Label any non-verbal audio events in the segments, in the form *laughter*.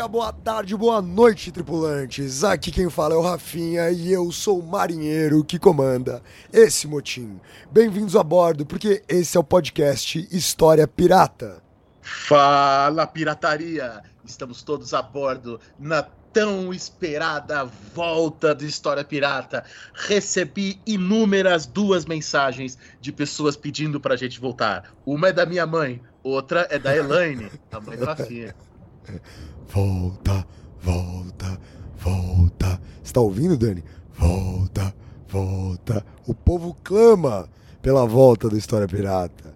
Dia, boa tarde, boa noite, tripulantes. Aqui quem fala é o Rafinha e eu sou o marinheiro que comanda esse motim. Bem-vindos a bordo, porque esse é o podcast História Pirata. Fala, pirataria! Estamos todos a bordo na tão esperada volta do História Pirata. Recebi inúmeras duas mensagens de pessoas pedindo pra gente voltar. Uma é da minha mãe, outra é da Elaine, a mãe do Rafinha. *laughs* Volta, volta, volta. Você tá ouvindo, Dani? Volta, volta. O povo clama pela volta do História Pirata.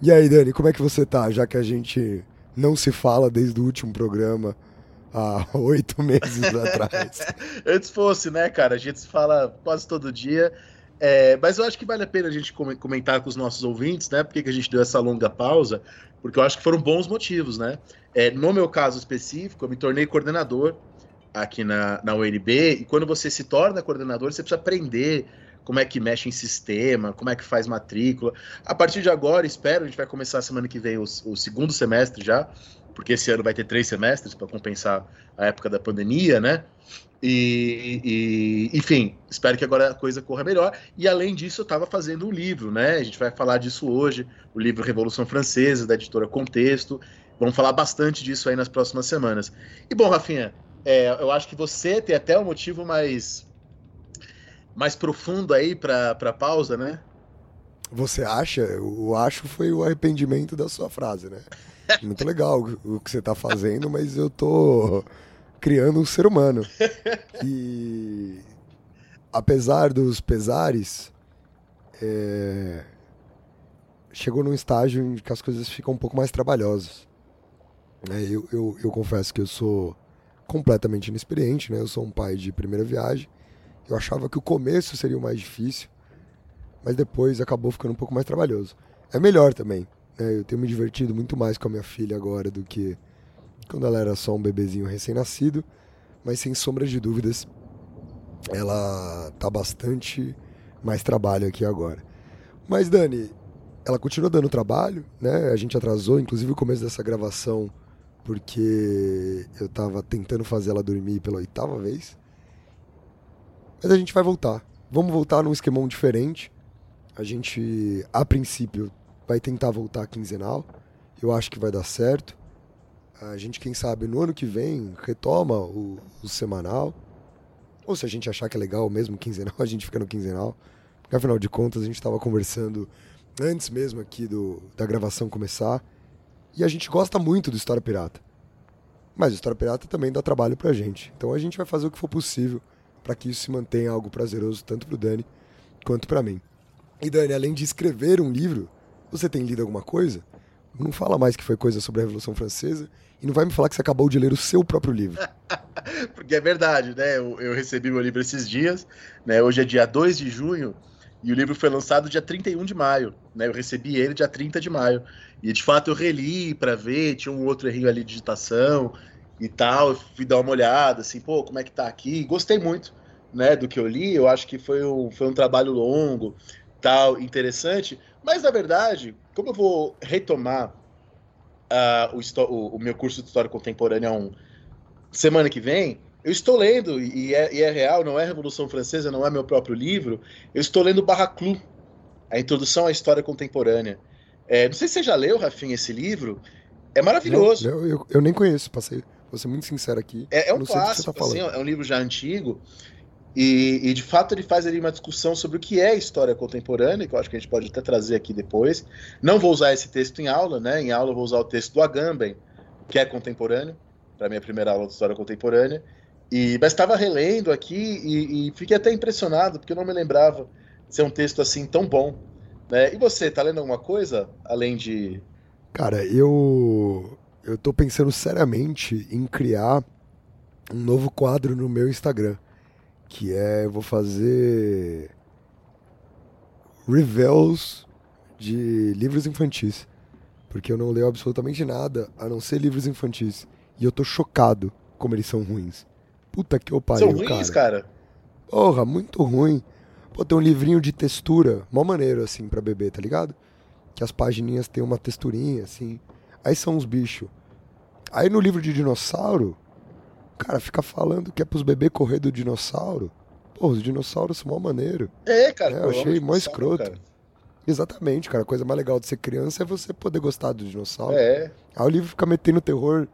E aí, Dani, como é que você tá? Já que a gente não se fala desde o último programa há *laughs* oito meses atrás. *laughs* Antes fosse, né, cara? A gente se fala quase todo dia. É, mas eu acho que vale a pena a gente come- comentar com os nossos ouvintes, né? Por que a gente deu essa longa pausa? Porque eu acho que foram bons motivos, né? É, no meu caso específico, eu me tornei coordenador aqui na, na UNB, e quando você se torna coordenador, você precisa aprender como é que mexe em sistema, como é que faz matrícula. A partir de agora, espero, a gente vai começar semana que vem o, o segundo semestre já, porque esse ano vai ter três semestres para compensar a época da pandemia, né? E, e, enfim, espero que agora a coisa corra melhor. E além disso, eu estava fazendo um livro, né? A gente vai falar disso hoje, o livro Revolução Francesa, da editora Contexto. Vamos falar bastante disso aí nas próximas semanas. E bom, Rafinha, é, eu acho que você tem até um motivo mais, mais profundo aí para pausa, né? Você acha? O acho foi o arrependimento da sua frase, né? Muito *laughs* legal o que você tá fazendo, mas eu tô criando um ser humano. E apesar dos pesares, é, chegou num estágio em que as coisas ficam um pouco mais trabalhosas. Né? Eu, eu, eu confesso que eu sou completamente inexperiente, né? Eu sou um pai de primeira viagem. Eu achava que o começo seria o mais difícil, mas depois acabou ficando um pouco mais trabalhoso. É melhor também. Né? Eu tenho me divertido muito mais com a minha filha agora do que quando ela era só um bebezinho recém-nascido, mas sem sombra de dúvidas, ela tá bastante mais trabalho aqui agora. Mas Dani, ela continua dando trabalho, né? A gente atrasou, inclusive, o começo dessa gravação porque eu tava tentando fazer ela dormir pela oitava vez. Mas a gente vai voltar. Vamos voltar num esquemão diferente. A gente, a princípio, vai tentar voltar quinzenal. Eu acho que vai dar certo. A gente, quem sabe, no ano que vem, retoma o, o semanal. Ou se a gente achar que é legal mesmo quinzenal, *laughs* a gente fica no quinzenal. Porque afinal de contas, a gente estava conversando antes mesmo aqui do, da gravação começar. E a gente gosta muito do História Pirata. Mas o História Pirata também dá trabalho pra gente. Então a gente vai fazer o que for possível para que isso se mantenha algo prazeroso tanto pro Dani quanto para mim. E Dani, além de escrever um livro, você tem lido alguma coisa? Não fala mais que foi coisa sobre a Revolução Francesa e não vai me falar que você acabou de ler o seu próprio livro. *laughs* Porque é verdade, né? Eu, eu recebi meu livro esses dias, né? Hoje é dia 2 de junho e o livro foi lançado dia 31 de maio, né? Eu recebi ele dia 30 de maio. E de fato eu reli para ver, tinha um outro errinho ali de digitação e tal. Eu fui dar uma olhada, assim, pô, como é que tá aqui? Gostei muito, né, do que eu li. Eu acho que foi um, foi um trabalho longo, tal, interessante. Mas na verdade, como eu vou retomar ah, o, o- o meu curso de História Contemporânea um, semana que vem, eu estou lendo, e é, e é real, não é Revolução Francesa, não é meu próprio livro, eu estou lendo Barraclu, a Introdução à História Contemporânea. É, não sei se você já leu, Rafinha, esse livro. É maravilhoso. Eu, eu, eu nem conheço, passei. Vou ser muito sincero aqui. É, é um clássico, tá assim, é um livro já antigo. E, e, de fato ele faz ali uma discussão sobre o que é história contemporânea, que eu acho que a gente pode até trazer aqui depois. Não vou usar esse texto em aula, né? Em aula eu vou usar o texto do Agamben, que é contemporâneo, para minha primeira aula de história contemporânea. E, mas estava relendo aqui e, e fiquei até impressionado, porque eu não me lembrava de ser um texto assim tão bom. Né? E você, tá lendo alguma coisa além de. Cara, eu eu tô pensando seriamente em criar um novo quadro no meu Instagram, que é eu vou fazer reviews de livros infantis, porque eu não leio absolutamente nada a não ser livros infantis, e eu tô chocado como eles são ruins. Puta que eu pariu, São ruins, cara. Porra, muito ruim. Pô, tem um livrinho de textura, mó maneiro, assim, pra beber, tá ligado? Que as pagininhas tem uma texturinha, assim. Aí são os bichos. Aí no livro de dinossauro, o cara fica falando que é pros bebês correr do dinossauro. Pô, os dinossauros são mó maneiro. É, cara. É, eu achei mó escroto. cara. Exatamente, cara. A coisa mais legal de ser criança é você poder gostar do dinossauro. É. Aí o livro fica metendo terror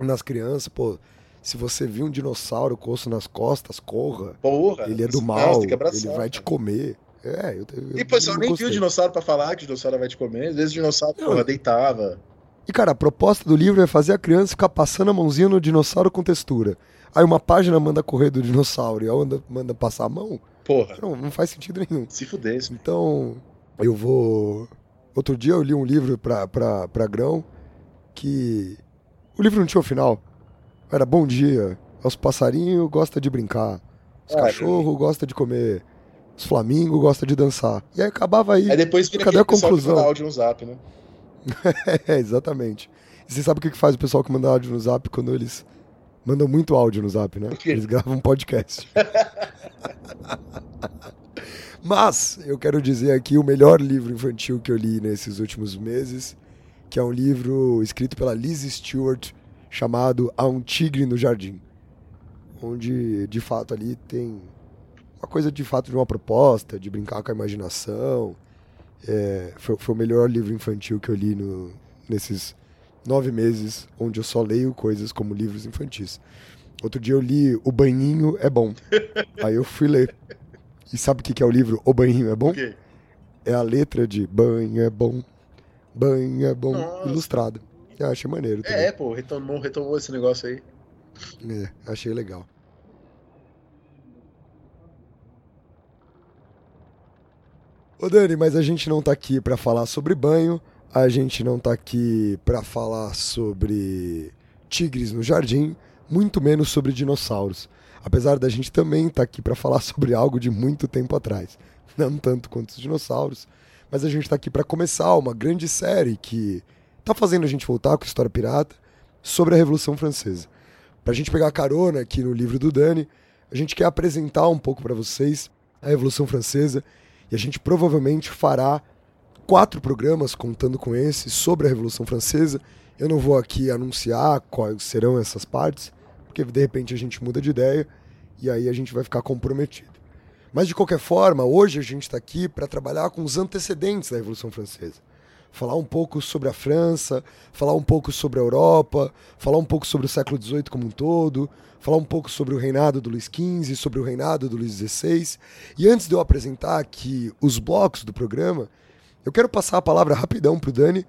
nas crianças, pô. Se você viu um dinossauro com osso nas costas, corra. Porra. Ele é do mal, abraçar, ele vai te comer. É, eu, eu E, não nem viu o dinossauro pra falar que o dinossauro vai te comer. Às vezes o dinossauro, Não. porra, deitava. E, cara, a proposta do livro é fazer a criança ficar passando a mãozinha no dinossauro com textura. Aí uma página manda correr do dinossauro e a outra manda passar a mão. Porra. Não, não faz sentido nenhum. Se fudesse. Então, eu vou. Outro dia eu li um livro pra, pra, pra Grão que. O livro não tinha o final. Era bom dia. Os passarinhos gostam de brincar. Os Ah, cachorros gostam de comer. Os flamingos gostam de dançar. E aí acabava aí. Aí depois vira Cadê a que conclusão? manda áudio no zap, né? *laughs* É, exatamente. E você sabe o que que faz o pessoal que manda áudio no zap quando eles mandam muito áudio no zap, né? Eles gravam um podcast. *laughs* Mas eu quero dizer aqui o melhor livro infantil que eu li nesses últimos meses, que é um livro escrito pela Liz Stewart chamado A um Tigre no Jardim, onde de fato ali tem uma coisa de fato de uma proposta, de brincar com a imaginação. É, foi, foi o melhor livro infantil que eu li no- nesses nove meses, onde eu só leio coisas como livros infantis. Outro dia eu li O Banhinho é Bom. *laughs* Aí eu fui ler. E sabe o que é o livro O Banhinho é Bom? Quê? É a letra de Banho é Bom, Banho é Bom, Nossa. ilustrada. Eu achei maneiro também. É, pô, retomou, retomou esse negócio aí. É, achei legal. Ô Dani, mas a gente não tá aqui pra falar sobre banho, a gente não tá aqui pra falar sobre tigres no jardim, muito menos sobre dinossauros. Apesar da gente também estar aqui pra falar *laughs* sobre algo de muito tempo atrás. Não tanto quanto os dinossauros, mas a gente tá aqui pra começar uma grande série que tá fazendo a gente voltar com História Pirata sobre a Revolução Francesa. Pra gente pegar carona aqui no livro do Dani, a gente quer apresentar um pouco pra vocês a Revolução Francesa e a gente provavelmente fará quatro programas contando com esse sobre a Revolução Francesa. Eu não vou aqui anunciar quais serão essas partes, porque de repente a gente muda de ideia e aí a gente vai ficar comprometido. Mas de qualquer forma, hoje a gente está aqui para trabalhar com os antecedentes da Revolução Francesa. Falar um pouco sobre a França, falar um pouco sobre a Europa, falar um pouco sobre o século XVIII como um todo, falar um pouco sobre o reinado do Luís XV, sobre o reinado do Luís XVI. E antes de eu apresentar aqui os blocos do programa, eu quero passar a palavra rapidão para o Dani,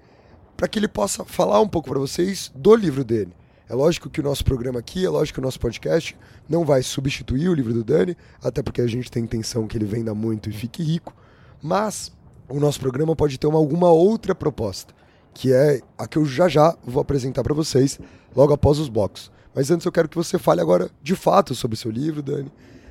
para que ele possa falar um pouco para vocês do livro dele. É lógico que o nosso programa aqui, é lógico que o nosso podcast não vai substituir o livro do Dani, até porque a gente tem intenção que ele venda muito e fique rico, mas o nosso programa pode ter uma, alguma outra proposta, que é a que eu já já vou apresentar para vocês logo após os blocos. Mas antes eu quero que você fale agora de fato sobre o seu livro, Dani.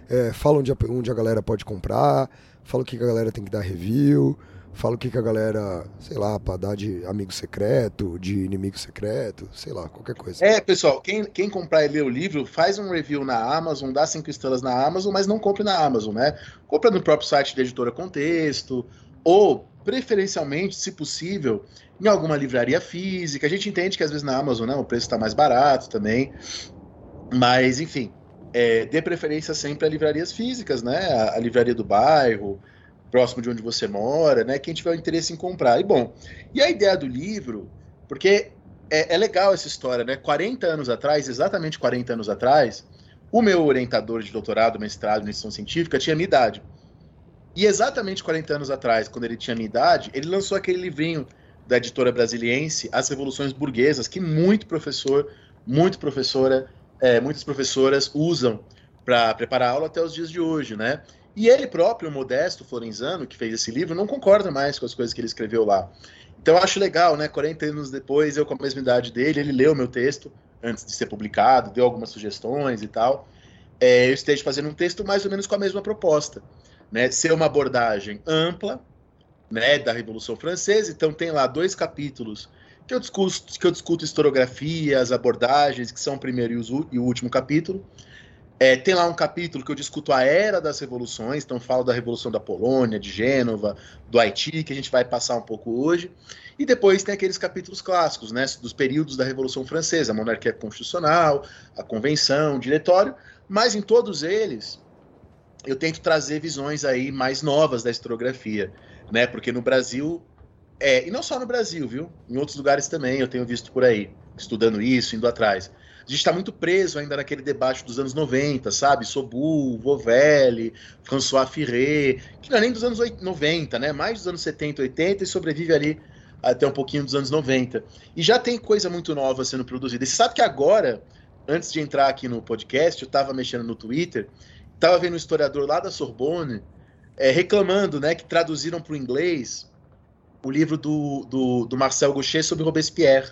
É, fala onde a, onde a galera pode comprar, fala o que a galera tem que dar review, fala o que que a galera, sei lá, pra dar de amigo secreto, de inimigo secreto, sei lá, qualquer coisa. É, pessoal, quem, quem comprar e ler o livro, faz um review na Amazon, dá cinco estrelas na Amazon, mas não compre na Amazon, né? Compra no próprio site da editora Contexto, ou, preferencialmente, se possível, em alguma livraria física. A gente entende que às vezes na Amazon né, o preço está mais barato também. Mas, enfim, é, dê preferência sempre a livrarias físicas, né? A, a livraria do bairro, próximo de onde você mora, né? Quem tiver interesse em comprar. E bom, e a ideia do livro, porque é, é legal essa história, né? 40 anos atrás, exatamente 40 anos atrás, o meu orientador de doutorado, mestrado em iniciação científica tinha minha idade. E exatamente 40 anos atrás, quando ele tinha minha idade, ele lançou aquele livrinho da editora brasiliense, As Revoluções Burguesas, que muito professor, muito professora, é, muitas professoras usam para preparar aula até os dias de hoje, né? E ele próprio, o Modesto Florenzano, que fez esse livro, não concorda mais com as coisas que ele escreveu lá. Então eu acho legal, né? 40 anos depois, eu com a mesma idade dele, ele leu meu texto, antes de ser publicado, deu algumas sugestões e tal. É, eu esteja fazendo um texto mais ou menos com a mesma proposta, né? Ser uma abordagem ampla, né, da Revolução Francesa. Então tem lá dois capítulos que eu discuto, que eu discuto historiografia, as abordagens, que são o primeiro e o, e o último capítulo. É, tem lá um capítulo que eu discuto a era das revoluções, então falo da Revolução da Polônia, de Gênova, do Haiti, que a gente vai passar um pouco hoje. E depois tem aqueles capítulos clássicos, né, dos períodos da Revolução Francesa, a monarquia constitucional, a convenção, o diretório, mas em todos eles eu tento trazer visões aí mais novas da historiografia, né? Porque no Brasil é, e não só no Brasil, viu? Em outros lugares também eu tenho visto por aí, estudando isso, indo atrás a gente está muito preso ainda naquele debate dos anos 90, sabe? Sobu, Vovelli, François Firret, que não é nem dos anos 90, né? Mais dos anos 70, 80 e sobrevive ali até um pouquinho dos anos 90. E já tem coisa muito nova sendo produzida. E você sabe que agora, antes de entrar aqui no podcast, eu estava mexendo no Twitter, estava vendo um historiador lá da Sorbonne é, reclamando né, que traduziram para o inglês o livro do, do, do Marcel Gaucher sobre Robespierre.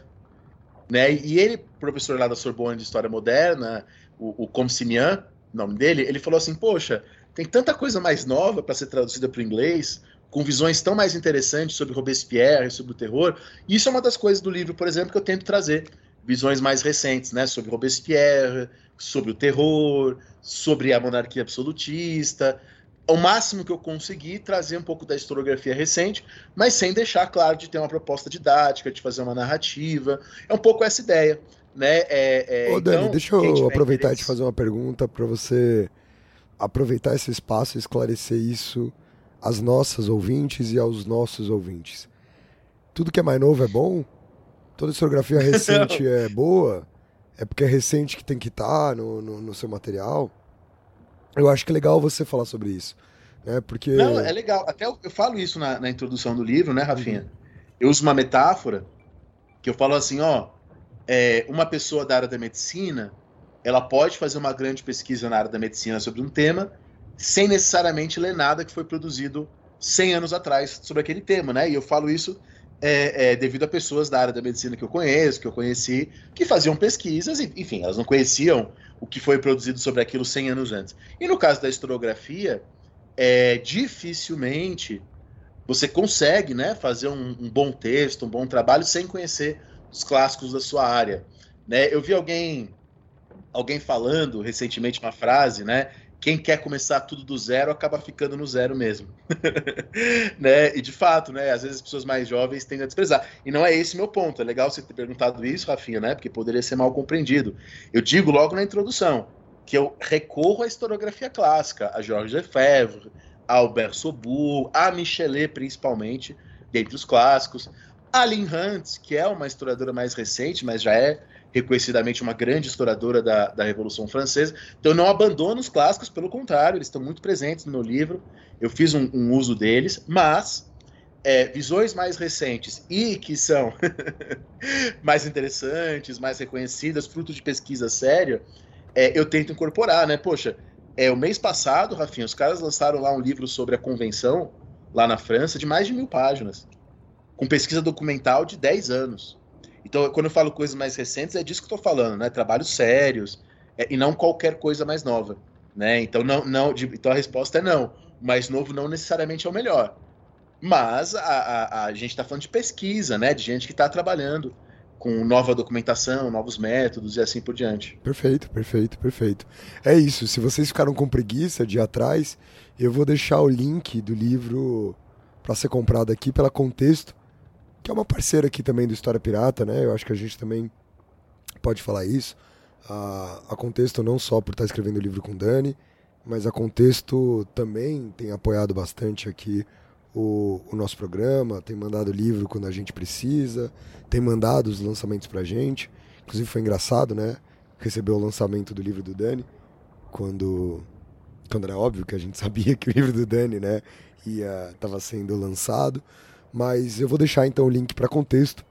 Né? E ele, professor lá da Sorbonne de História Moderna, o, o Comsimian, nome dele, ele falou assim: Poxa, tem tanta coisa mais nova para ser traduzida para o inglês, com visões tão mais interessantes sobre Robespierre, sobre o terror. Isso é uma das coisas do livro, por exemplo, que eu tento trazer. Visões mais recentes, né? Sobre Robespierre, sobre o terror, sobre a monarquia absolutista, ao máximo que eu consegui, trazer um pouco da historiografia recente, mas sem deixar claro de ter uma proposta didática, de fazer uma narrativa. É um pouco essa ideia. Né? É, é, Ô, Dani, então, deixa eu aproveitar e te fazer uma pergunta para você aproveitar esse espaço e esclarecer isso às nossas ouvintes e aos nossos ouvintes. Tudo que é mais novo é bom? Toda historiografia *laughs* recente é boa? É porque é recente que tem que estar tá no, no, no seu material? Eu acho que é legal você falar sobre isso. Né? Porque... Não, é legal. Até eu, eu falo isso na, na, introdução do livro, né, Rafinha? Eu uso uma metáfora que eu falo assim, ó, é, uma pessoa da área da medicina, ela pode fazer uma grande pesquisa na área da medicina sobre um tema, sem necessariamente ler nada que foi produzido 100 anos atrás sobre aquele tema, né? E eu falo isso é, é, devido a pessoas da área da medicina que eu conheço, que eu conheci, que faziam pesquisas, e, enfim, elas não conheciam o que foi produzido sobre aquilo 100 anos antes. E no caso da historiografia, é, dificilmente você consegue né, fazer um, um, bom texto, um bom trabalho, sem conhecer os clássicos da sua área. Né? Eu vi alguém alguém falando recentemente uma frase, né? Quem quer começar tudo do zero acaba ficando no zero mesmo. *laughs* né? E de fato, né? Às vezes as pessoas mais jovens tendem a desprezar. E não é esse meu ponto. É legal você ter perguntado isso, Rafinha, né? Porque poderia ser mal compreendido. Eu digo logo na introdução que eu recorro à historiografia clássica, a Georges Lefebvre, a Albert Sobour, a Michelet principalmente, dentre os clássicos, a Lynn Hunt, que é uma historiadora mais recente, mas já é reconhecidamente uma grande historiadora da, da Revolução Francesa. Então não abandono os clássicos, pelo contrário, eles estão muito presentes no livro. Eu fiz um, um uso deles, mas é, visões mais recentes e que são *laughs* mais interessantes, mais reconhecidas, fruto de pesquisa séria, é, eu tento incorporar, né? Poxa, é, o mês passado, Rafinha, os caras lançaram lá um livro sobre a convenção, lá na França, de mais de mil páginas, com pesquisa documental de 10 anos. Então, quando eu falo coisas mais recentes, é disso que eu estou falando, né? Trabalhos sérios é, e não qualquer coisa mais nova, né? Então, não, não, de, então a resposta é não. O mais novo não necessariamente é o melhor. Mas a, a, a gente está falando de pesquisa, né? De gente que está trabalhando com nova documentação, novos métodos e assim por diante. Perfeito, perfeito, perfeito. É isso. Se vocês ficaram com preguiça de ir atrás, eu vou deixar o link do livro para ser comprado aqui pela Contexto que é uma parceira aqui também do História Pirata, né? Eu acho que a gente também pode falar isso. A, a Contexto não só por estar escrevendo o livro com Dani, mas a Contexto também tem apoiado bastante aqui o, o nosso programa, tem mandado livro quando a gente precisa, tem mandado os lançamentos pra gente. Inclusive foi engraçado, né? Receber o lançamento do livro do Dani, quando, quando era óbvio que a gente *laughs* sabia que o livro do Dani, né, ia, sendo lançado. Mas eu vou deixar então o link para contexto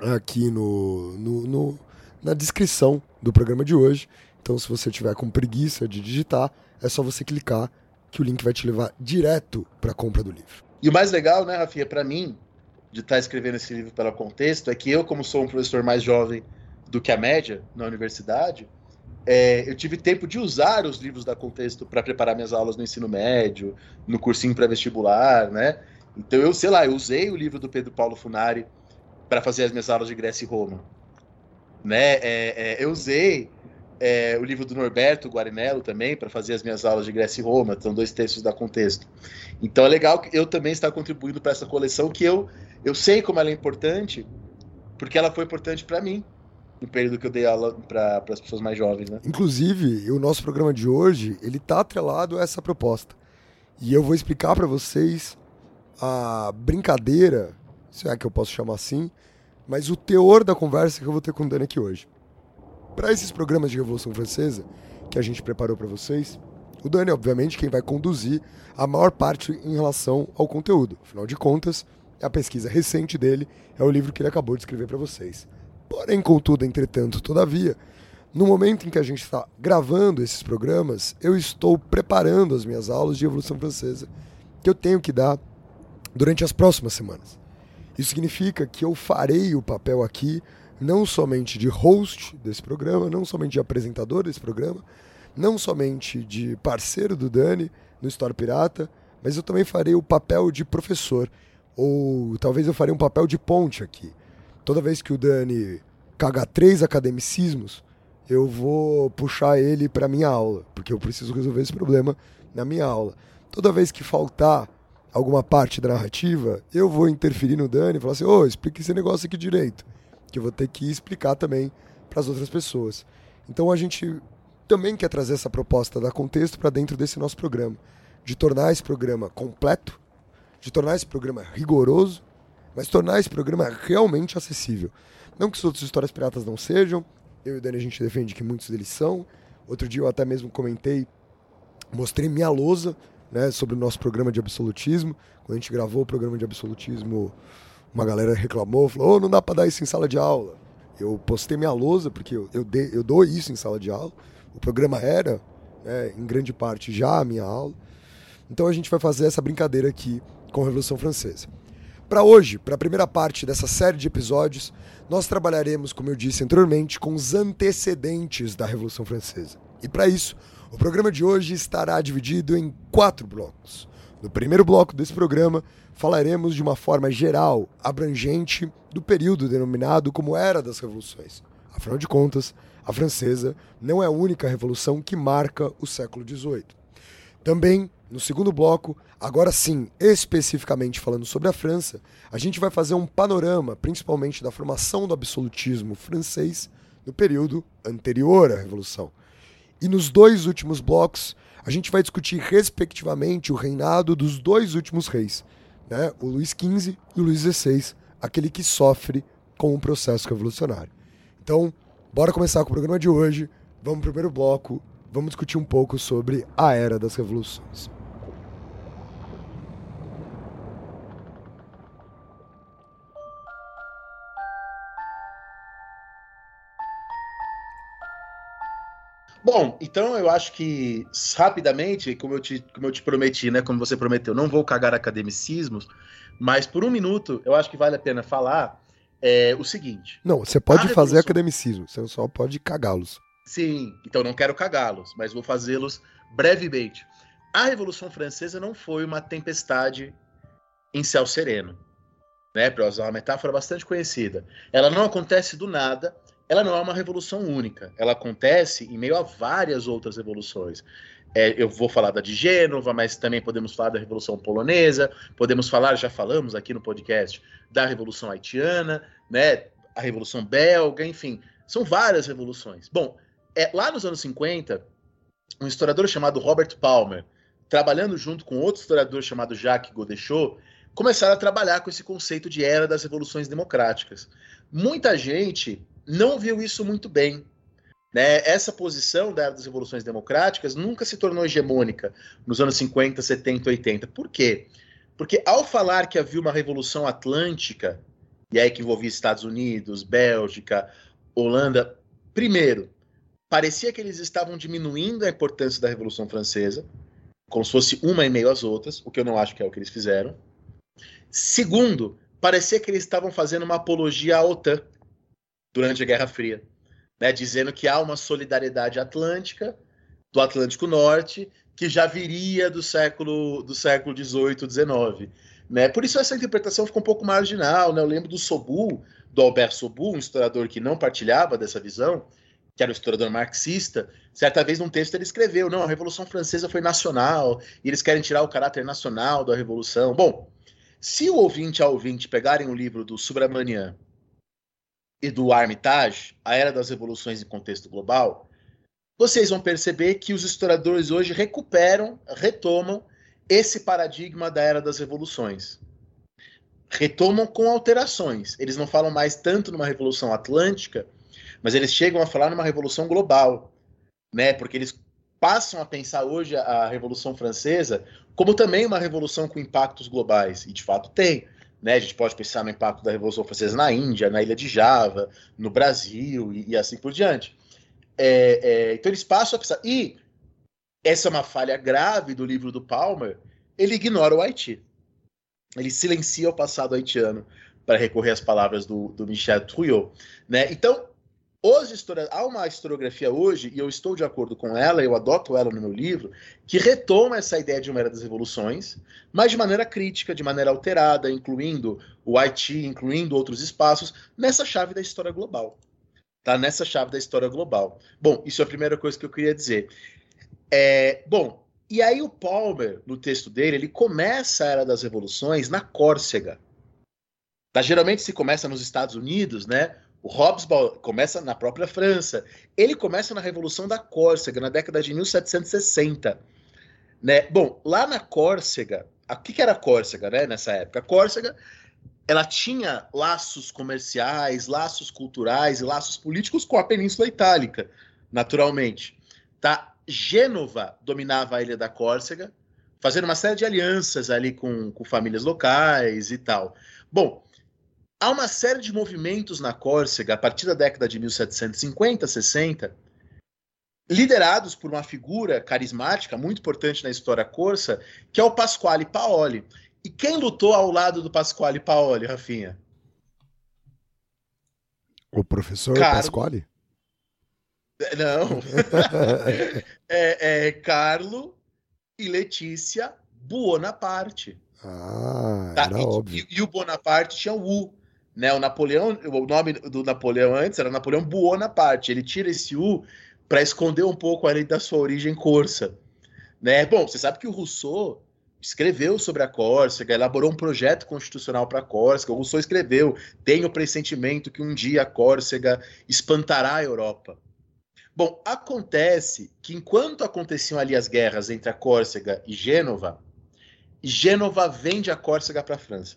aqui no, no, no, na descrição do programa de hoje. Então, se você tiver com preguiça de digitar, é só você clicar que o link vai te levar direto para a compra do livro. E o mais legal, né, Rafinha, para mim, de estar tá escrevendo esse livro pelo contexto, é que eu, como sou um professor mais jovem do que a média na universidade, é, eu tive tempo de usar os livros da Contexto para preparar minhas aulas no ensino médio, no cursinho pré-vestibular, né? Então eu, sei lá, eu usei o livro do Pedro Paulo Funari para fazer as minhas aulas de Grécia e Roma, né? É, é, eu usei é, o livro do Norberto Guarinello também para fazer as minhas aulas de Grécia e Roma, são dois textos da Contexto. Então é legal que eu também estar contribuindo para essa coleção que eu eu sei como ela é importante, porque ela foi importante para mim no período que eu dei aula para as pessoas mais jovens, né? Inclusive, o nosso programa de hoje, ele tá atrelado a essa proposta. E eu vou explicar para vocês a brincadeira, se é que eu posso chamar assim, mas o teor da conversa que eu vou ter com o Dani aqui hoje. Para esses programas de Revolução Francesa que a gente preparou para vocês, o Dani, obviamente, quem vai conduzir a maior parte em relação ao conteúdo. Afinal de contas, a pesquisa recente dele é o livro que ele acabou de escrever para vocês. Porém, contudo, entretanto, todavia, no momento em que a gente está gravando esses programas, eu estou preparando as minhas aulas de Revolução Francesa que eu tenho que dar durante as próximas semanas. Isso significa que eu farei o papel aqui não somente de host desse programa, não somente de apresentador desse programa, não somente de parceiro do Dani no História Pirata, mas eu também farei o papel de professor ou talvez eu faria um papel de ponte aqui. Toda vez que o Dani cagar três academicismos, eu vou puxar ele para minha aula, porque eu preciso resolver esse problema na minha aula. Toda vez que faltar alguma parte da narrativa, eu vou interferir no Dani e falar assim: ô, oh, explica esse negócio aqui direito. Que eu vou ter que explicar também para as outras pessoas. Então a gente também quer trazer essa proposta da contexto para dentro desse nosso programa, de tornar esse programa completo, de tornar esse programa rigoroso, mas tornar esse programa realmente acessível. Não que os outros histórias piratas não sejam, eu e o Dani a gente defende que muitos deles são. Outro dia eu até mesmo comentei, mostrei minha lousa né, sobre o nosso programa de absolutismo. Quando a gente gravou o programa de absolutismo, uma galera reclamou, falou: oh, não dá para dar isso em sala de aula. Eu postei minha lousa, porque eu, eu, eu dou isso em sala de aula. O programa era, né, em grande parte, já a minha aula. Então a gente vai fazer essa brincadeira aqui com a Revolução Francesa. Para hoje, para a primeira parte dessa série de episódios, nós trabalharemos, como eu disse anteriormente, com os antecedentes da Revolução Francesa. E para isso, o programa de hoje estará dividido em quatro blocos. No primeiro bloco desse programa, falaremos de uma forma geral, abrangente, do período denominado como Era das Revoluções. Afinal de contas, a francesa não é a única revolução que marca o século XVIII. Também no segundo bloco, agora sim, especificamente falando sobre a França, a gente vai fazer um panorama, principalmente da formação do absolutismo francês no período anterior à Revolução. E nos dois últimos blocos, a gente vai discutir respectivamente o reinado dos dois últimos reis, né? o Luís XV e o Luís XVI, aquele que sofre com o processo revolucionário. Então, bora começar com o programa de hoje. Vamos para o primeiro bloco, vamos discutir um pouco sobre a Era das Revoluções. Bom, então eu acho que rapidamente, como eu te, como eu te prometi, né? Como você prometeu, não vou cagar academicismos, mas por um minuto eu acho que vale a pena falar é, o seguinte. Não, você pode fazer Revolução... academicismo, você só pode cagá-los. Sim, então não quero cagá-los, mas vou fazê-los brevemente. A Revolução Francesa não foi uma tempestade em céu sereno, né? Para usar uma metáfora bastante conhecida. Ela não acontece do nada ela não é uma revolução única. Ela acontece em meio a várias outras revoluções. É, eu vou falar da de Gênova, mas também podemos falar da Revolução Polonesa, podemos falar, já falamos aqui no podcast, da Revolução Haitiana, né, a Revolução Belga, enfim, são várias revoluções. Bom, é, lá nos anos 50, um historiador chamado Robert Palmer, trabalhando junto com outro historiador chamado Jacques Godechot, começaram a trabalhar com esse conceito de era das revoluções democráticas. Muita gente não viu isso muito bem. Né? Essa posição da das revoluções democráticas nunca se tornou hegemônica nos anos 50, 70, 80. Por quê? Porque ao falar que havia uma revolução atlântica, e aí que envolvia Estados Unidos, Bélgica, Holanda, primeiro, parecia que eles estavam diminuindo a importância da Revolução Francesa, como se fosse uma em meio às outras, o que eu não acho que é o que eles fizeram. Segundo, parecia que eles estavam fazendo uma apologia à OTAN, durante a Guerra Fria. né, dizendo que há uma solidariedade atlântica do Atlântico Norte que já viria do século do século 18, 19. Né? Por isso essa interpretação ficou um pouco marginal. Né? Eu lembro do Sobu, do Albert Sobu, um historiador que não partilhava dessa visão, que era um historiador marxista, certa vez num texto ele escreveu: não, a Revolução Francesa foi nacional, e eles querem tirar o caráter nacional da Revolução. Bom, se o ouvinte a ouvinte pegarem o livro do Subramanian e do Armitage, A Era das Revoluções em Contexto Global, vocês vão perceber que os historiadores hoje recuperam, retomam esse paradigma da Era das Revoluções. Retomam com alterações. Eles não falam mais tanto numa Revolução Atlântica, mas eles chegam a falar numa revolução global, né? Porque eles passam a pensar hoje a Revolução Francesa como também uma revolução com impactos globais, e de fato tem. Né? A gente pode pensar no impacto da Revolução Francesa na Índia, na ilha de Java, no Brasil e, e assim por diante. É, é, então eles passam a pensar. E essa é uma falha grave do livro do Palmer. Ele ignora o Haiti. Ele silencia o passado haitiano para recorrer às palavras do, do Michel Trouillot. Né? Então, os. Há uma historiografia hoje, e eu estou de acordo com ela, eu adoto ela no meu livro, que retoma essa ideia de uma era das revoluções, mas de maneira crítica, de maneira alterada, incluindo o Haiti, incluindo outros espaços, nessa chave da história global. Tá? Nessa chave da história global. Bom, isso é a primeira coisa que eu queria dizer. É, bom, e aí o Palmer, no texto dele, ele começa a era das revoluções na Córcega. Tá? Geralmente se começa nos Estados Unidos, né? O Hobsbawm começa na própria França. Ele começa na Revolução da Córcega, na década de 1760. Né? Bom, lá na Córcega, o que, que era a Córcega né, nessa época? A Córcega ela tinha laços comerciais, laços culturais e laços políticos com a Península Itálica, naturalmente. Tá? Gênova dominava a ilha da Córcega, fazendo uma série de alianças ali com, com famílias locais e tal. Bom, há uma série de movimentos na Córcega, a partir da década de 1750, 60, liderados por uma figura carismática muito importante na história corsa, que é o Pasquale Paoli. E quem lutou ao lado do Pasquale Paoli, Rafinha? O professor Pasquale? Não. *laughs* é, é Carlo e Letícia Buonaparte. Ah, Tá? era E, óbvio. e- e o Bonaparte tinha o U. Né? O Napoleão, o nome do Napoleão antes era Napoleão Buonaparte. Ele tira esse U para esconder um pouco ali da sua origem corsa. Né? Bom, você sabe que o Rousseau escreveu sobre a Córcega, elaborou um projeto constitucional para a Córcega. O Rousseau escreveu: tenho o pressentimento que um dia a Córcega espantará a Europa. Bom, acontece que enquanto aconteciam ali as guerras entre a Córcega e Gênova, Gênova vende a Córcega para a França.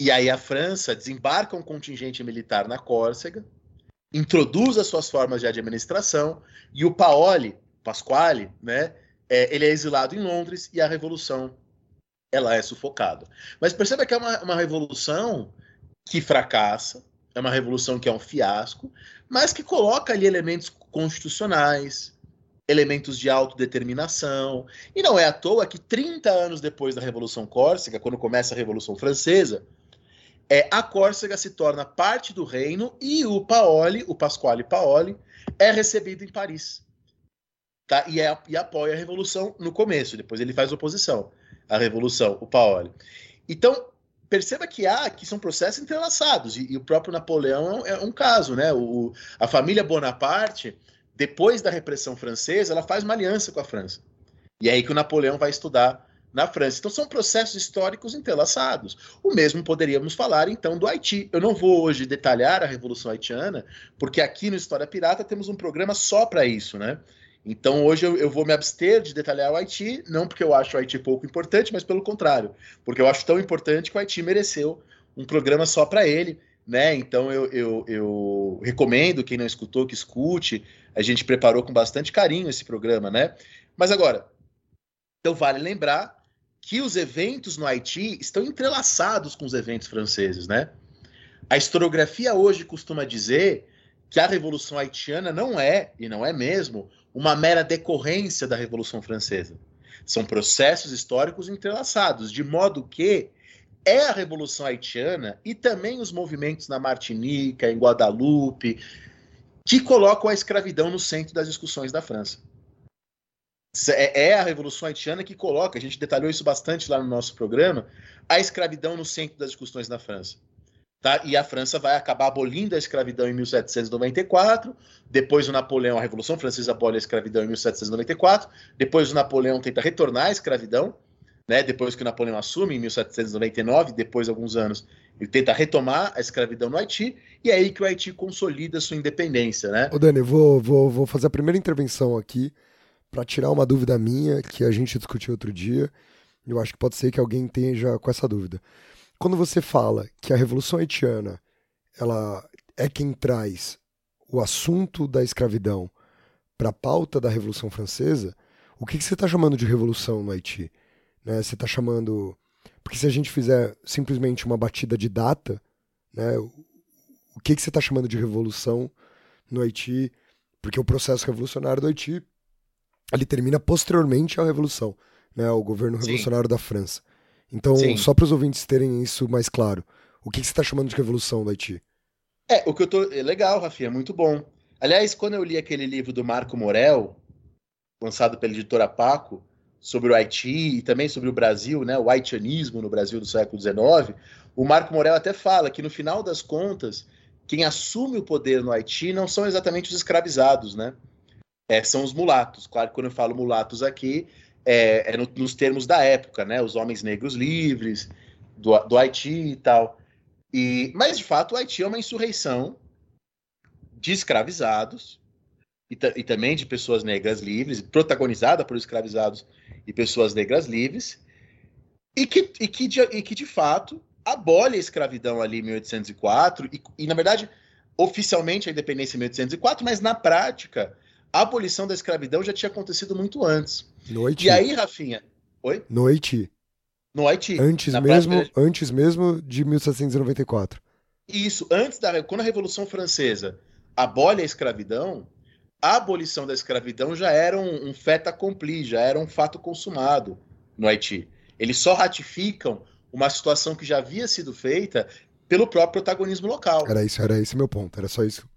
E aí a França desembarca um contingente militar na Córcega, introduz as suas formas de administração e o Paoli, Pasquale, né, é, ele é exilado em Londres e a revolução ela é sufocada. Mas perceba que é uma, uma revolução que fracassa, é uma revolução que é um fiasco, mas que coloca ali elementos constitucionais, elementos de autodeterminação. E não é à toa que 30 anos depois da Revolução Córcega, quando começa a Revolução Francesa, é, a Córcega se torna parte do reino e o Paoli, o Pasquale Paoli, é recebido em Paris. Tá? E, é, e apoia a Revolução no começo, depois ele faz oposição à Revolução, o Paoli. Então, perceba que há que são processos entrelaçados, e, e o próprio Napoleão é um caso, né? O, a família Bonaparte, depois da repressão francesa, ela faz uma aliança com a França. E é aí que o Napoleão vai estudar na França. Então são processos históricos entrelaçados. O mesmo poderíamos falar então do Haiti. Eu não vou hoje detalhar a Revolução Haitiana, porque aqui no História Pirata temos um programa só para isso, né? Então hoje eu, eu, vou me abster de detalhar o Haiti, não porque eu acho o Haiti pouco importante, mas pelo contrário, porque eu acho tão importante que o Haiti mereceu um programa só para ele, né? Então eu, eu, eu recomendo quem não escutou que escute. A gente preparou com bastante carinho esse programa, né? Mas agora, então vale lembrar que os eventos no Haiti estão entrelaçados com os eventos franceses, né? A historiografia hoje costuma dizer que a Revolução Haitiana não é, e não é mesmo, uma mera decorrência da Revolução Francesa. São processos históricos entrelaçados, de modo que é a Revolução Haitiana e também os movimentos na Martinica, em Guadalupe, que colocam a escravidão no centro das discussões da França. É, é a Revolução Haitiana que coloca, a gente detalhou isso bastante lá no nosso programa, a escravidão no centro das discussões na França. Tá? E a França vai acabar abolindo a escravidão em 1794. Depois o Napoleão, a Revolução Francesa abole a escravidão em 1794. Depois o Napoleão tenta retornar à escravidão, né? Depois que o Napoleão assume em 1799, depois de alguns anos, ele tenta retomar a escravidão no Haiti. E é aí que o Haiti consolida sua independência, né? Ô Dani, vou, vou, vou fazer a primeira intervenção aqui para tirar uma dúvida minha que a gente discutiu outro dia. Eu acho que pode ser que alguém esteja com essa dúvida quando você fala que a Revolução Haitiana ela é quem traz o assunto da escravidão para a pauta da Revolução Francesa, o que, que você está chamando de revolução no Haiti? Né? Você está chamando. Porque se a gente fizer simplesmente uma batida de data, né, o que, que você está chamando de revolução no Haiti? Porque o processo revolucionário do Haiti ele termina posteriormente à Revolução, né, o governo revolucionário Sim. da França. Então, Sim. só para os ouvintes terem isso mais claro, o que, que você está chamando de revolução do Haiti? É, o que eu tô. É legal, Rafinha, muito bom. Aliás, quando eu li aquele livro do Marco Morel, lançado pela editora Paco, sobre o Haiti e também sobre o Brasil, né, o haitianismo no Brasil do século XIX, o Marco Morel até fala que no final das contas, quem assume o poder no Haiti não são exatamente os escravizados, né? É, são os mulatos. Claro que quando eu falo mulatos aqui, é, é no, nos termos da época, né? Os homens negros livres, do, do Haiti e tal. E, mas, de fato, o Haiti é uma insurreição de escravizados e, e, também de pessoas negras livres, protagonizada por escravizados e pessoas negras livres, e que, e que, de, e que de fato abole a escravidão ali em 1804, e, e na verdade, oficialmente a independência em 1804, mas na prática, a abolição da escravidão já tinha acontecido muito antes. No Haiti. E aí, Rafinha? Oi? No Haiti. No Haiti. Antes mesmo, prática... antes mesmo de 1794. Isso, antes da quando a Revolução Francesa abole a escravidão, a abolição da escravidão já era um, um fait accompli, já era um fato consumado no Haiti. Eles só ratificam uma situação que já havia sido feita pelo próprio protagonismo local. Era isso, era esse meu ponto, era só isso.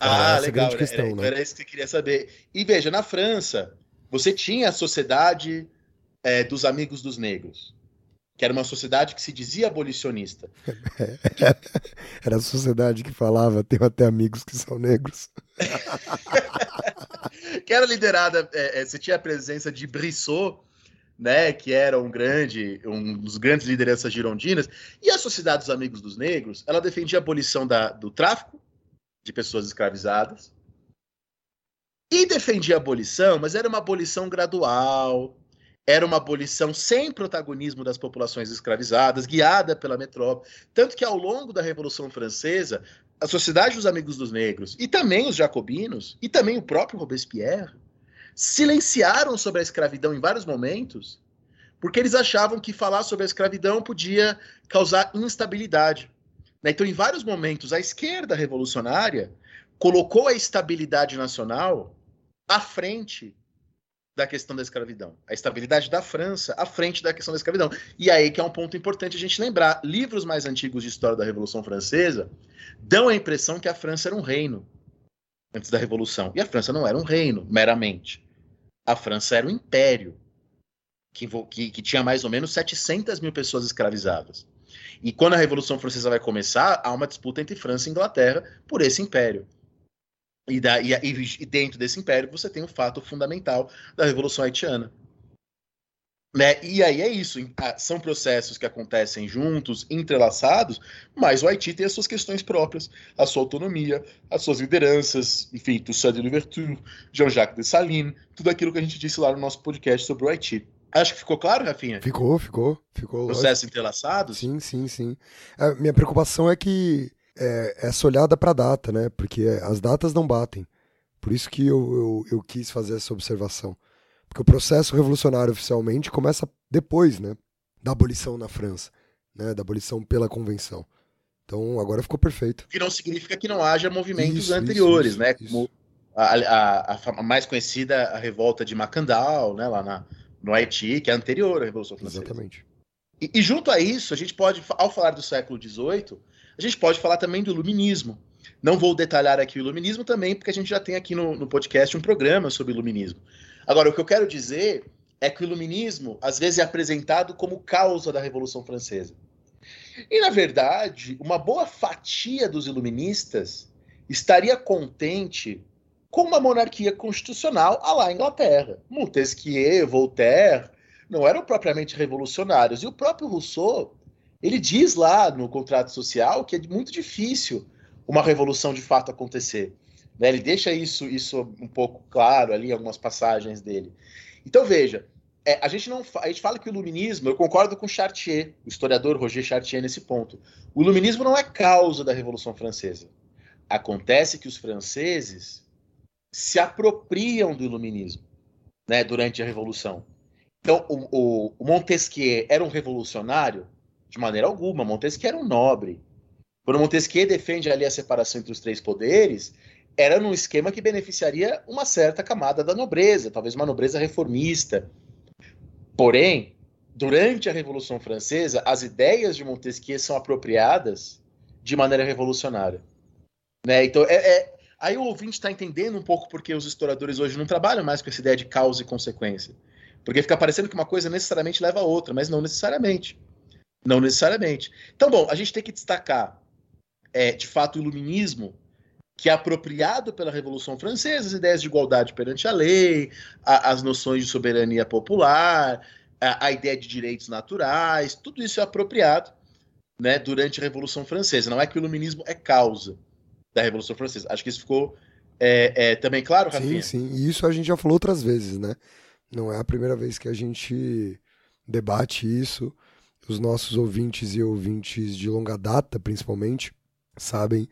Ah, legal, era, questão, era, né? era isso que eu queria saber. E veja, na França, você tinha a sociedade é, dos amigos dos negros, que era uma sociedade que se dizia abolicionista. *laughs* era a sociedade que falava, tenho até amigos que são negros. *laughs* que era liderada, é, é, você tinha a presença de Brissot, né, que era um grande, um dos grandes lideranças girondinas, e a Sociedade dos Amigos dos Negros, ela defendia a abolição da, do tráfico de pessoas escravizadas, e defendia a abolição, mas era uma abolição gradual, era uma abolição sem protagonismo das populações escravizadas, guiada pela metrópole. Tanto que ao longo da Revolução Francesa, a Sociedade dos Amigos dos Negros, e também os jacobinos, e também o próprio Robespierre, silenciaram sobre a escravidão em vários momentos, porque eles achavam que falar sobre a escravidão podia causar instabilidade. Né? Então, em vários momentos, a esquerda revolucionária colocou a estabilidade nacional à frente da questão da escravidão. A estabilidade da França à frente da questão da escravidão. E aí que é um ponto importante a gente lembrar. Livros mais antigos de história da Revolução Francesa dão a impressão que a França era um reino antes da Revolução. E a França não era um reino, meramente. A França era um império que, que, que tinha mais ou menos 700 mil pessoas escravizadas. E quando a Revolução Francesa vai começar, há uma disputa entre França e Inglaterra por esse império. E, da, e, e, dentro desse império você tem o fato fundamental da Revolução Haitiana. Né? E aí é isso, são processos que acontecem juntos, entrelaçados, mas o Haiti tem as suas questões próprias, a sua autonomia, as suas lideranças, enfim, Toussaint de Louverture, Jean-Jacques Dessalines, tudo aquilo que a gente disse lá no nosso podcast sobre o Haiti. Acho que ficou claro, Rafinha? Ficou, ficou, ficou. Processos entrelaçados? Sim, sim, sim. A minha preocupação é que é, essa olhada para a data, né? Porque as datas não batem. Por isso que eu, eu, eu, quis fazer essa observação. Porque o processo revolucionário oficialmente começa depois, né? Da abolição na França, né? Da abolição pela convenção. Então agora ficou perfeito. Que não significa que não haja movimentos isso, anteriores, isso, né? Isso, Como a, a, a, mais conhecida, a revolta de Macandal, né? Lá na, no Haiti, que é anterior à Revolução Francesa. Exatamente. E, e, junto a isso, a gente pode, ao falar do século XVIII, a gente pode falar também do iluminismo. Não vou detalhar aqui o iluminismo também, porque a gente já tem aqui no, no podcast um programa sobre iluminismo. Agora, o que eu quero dizer é que o iluminismo, às vezes, é apresentado como causa da Revolução Francesa. E, na verdade, uma boa fatia dos iluministas estaria contente com uma monarquia constitucional à la Inglaterra. Montesquieu, Voltaire não eram propriamente revolucionários. E o próprio Rousseau, ele diz lá no contrato social que é muito difícil uma revolução de fato acontecer. Né? Ele deixa isso, isso um pouco claro ali em algumas passagens dele. Então veja, é, a gente não a gente fala que o iluminismo, eu concordo com Chartier, o historiador Roger Chartier nesse ponto. O iluminismo não é causa da Revolução Francesa. Acontece que os franceses se apropriam do iluminismo, né, durante a Revolução. Então, o, o, Montesquieu era um revolucionário? De maneira alguma. Montesquieu era um nobre. Quando Montesquieu defende ali a separação entre os três poderes, era num esquema que beneficiaria uma certa camada da nobreza, talvez uma nobreza reformista. Porém, durante a Revolução Francesa, as ideias de Montesquieu são apropriadas de maneira revolucionária. Né? Então, é, é... aí o ouvinte está entendendo um pouco porque os historiadores hoje não trabalham mais com essa ideia de causa e consequência. Porque fica parecendo que uma coisa necessariamente leva a outra, mas não necessariamente. Não necessariamente. Então, bom, a gente tem que destacar é, de fato, o iluminismo, que é apropriado pela Revolução Francesa, as ideias de igualdade perante a lei, a, as noções de soberania popular, a, a, ideia de direitos naturais, tudo isso é apropriado né, durante a Revolução Francesa. Não é que o iluminismo é causa da Revolução Francesa. Acho que isso ficou é, é, também claro, Rafinha? Sim, sim. E isso a gente já falou outras vezes, né? Não é a primeira vez que a gente debate isso. Os nossos ouvintes e ouvintes de longa data, principalmente, sabem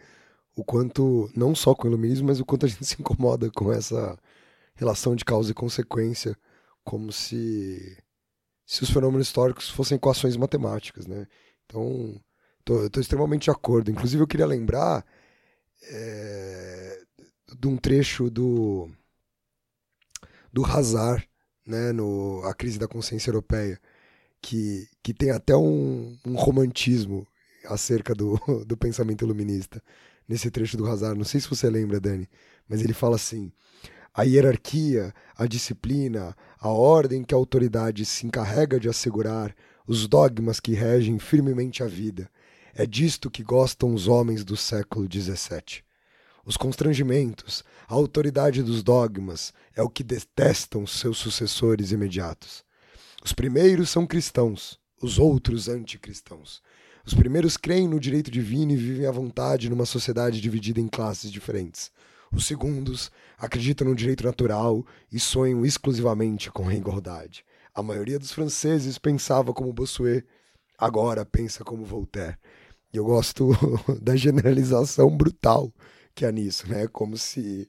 o quanto, não só com o iluminismo, mas o quanto a gente *laughs* se incomoda com essa relação de causa e consequência, como se, se os fenômenos históricos fossem equações matemáticas, né? Então, tô, tô extremamente de acordo. Inclusive, eu queria lembrar é, de um trecho do, do Hazard, né, no A Crise da Consciência Europeia, que, que tem até um, um romantismo acerca do, *laughs* do pensamento iluminista nesse trecho do Hazard. Não sei se você lembra, Dani, mas ele fala assim: a hierarquia, a disciplina, a ordem que a autoridade se encarrega de assegurar, os dogmas que regem firmemente a vida. É disto que gostam os homens do século XVII. Os constrangimentos, a autoridade dos dogmas é o que detestam seus sucessores imediatos. Os primeiros são cristãos, os outros anticristãos. Os primeiros creem no direito divino e vivem à vontade numa sociedade dividida em classes diferentes. Os segundos acreditam no direito natural e sonham exclusivamente com a igualdade. A maioria dos franceses pensava como Bossuet, agora pensa como Voltaire. E eu gosto *laughs* da generalização brutal que há nisso, né? Como se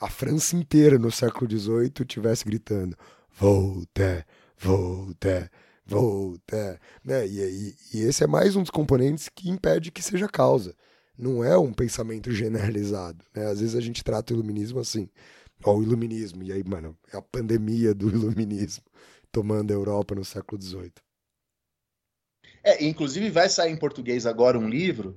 a França inteira no século XVIII tivesse gritando Voltaire, Voltaire volta, né? E, e, e, esse é mais um dos componentes que impede que seja causa. Não é um pensamento generalizado, né? Às vezes a gente trata o iluminismo assim, ó, o iluminismo, e aí, mano, é a pandemia do *laughs* iluminismo tomando a Europa no século XVIII. É, inclusive vai sair em português agora um livro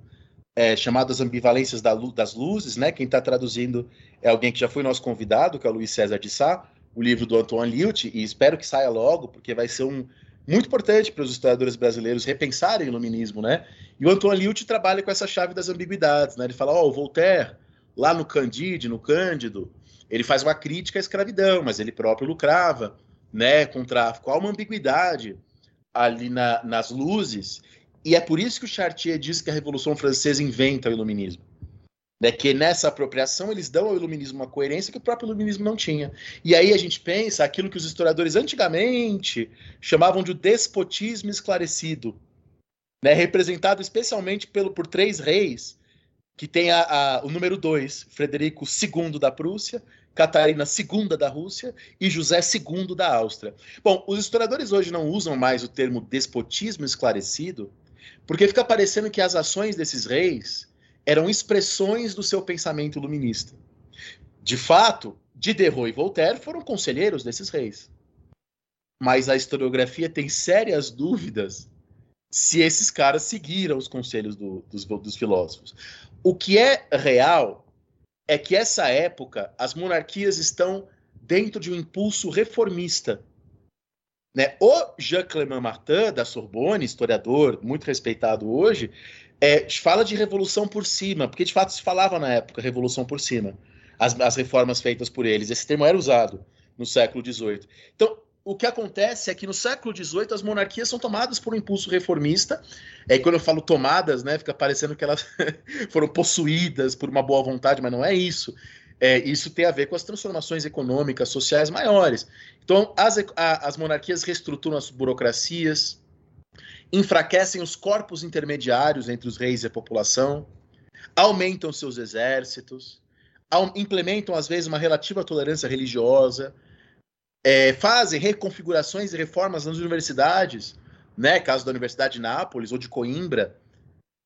é, chamado As Ambivalências das Luzes, né? Quem está traduzindo é alguém que já foi nosso convidado, que é o Luiz César de Sá, o livro do Antoine Liut, e espero que saia logo, porque vai ser um, muito importante para os historiadores brasileiros repensarem o iluminismo, né? E o Antoine Liut trabalha com essa chave das ambiguidades, né? Ele fala, ó, oh, o Voltaire, lá no Candide, no Cândido, ele faz uma crítica à escravidão, mas ele próprio lucrava, né, com tráfico. Há uma ambiguidade ali na, nas luzes, e é por isso que o Chartier diz que a Revolução Francesa inventa o iluminismo né, que nessa apropriação eles dão ao iluminismo uma coerência que o próprio iluminismo não tinha. E aí a gente pensa aquilo que os historiadores antigamente chamavam de despotismo esclarecido, né, representado especialmente pelo, por três reis, que tem a, a, o número dois, Frederico II da Prússia, Catarina II da Rússia e José II da Áustria. Bom, os historiadores hoje não usam mais o termo despotismo esclarecido, porque fica parecendo que as ações desses reis eram expressões do seu pensamento iluminista. De fato, Diderot e Voltaire foram conselheiros desses reis. Mas a historiografia tem sérias dúvidas se esses caras seguiram os conselhos do, dos, dos filósofos. O que é real é que essa época as monarquias estão dentro de um impulso reformista. Né? O Jean Clément Martin, da Sorbonne, historiador muito respeitado hoje, é, fala de revolução por cima, porque de fato se falava na época revolução por cima, as, as reformas feitas por eles. Esse termo era usado no século XVIII. Então, o que acontece é que no século XVIII as monarquias são tomadas por um impulso reformista. É, e quando eu falo tomadas, né, fica parecendo que elas *laughs* foram possuídas por uma boa vontade, mas não é isso. É, isso tem a ver com as transformações econômicas, sociais maiores. Então, as, a, as monarquias reestruturam as burocracias, enfraquecem os corpos intermediários entre os reis e a população, aumentam seus exércitos, implementam, às vezes, uma relativa tolerância religiosa, é, fazem reconfigurações e reformas nas universidades, né? Caso da Universidade de Nápoles ou de Coimbra,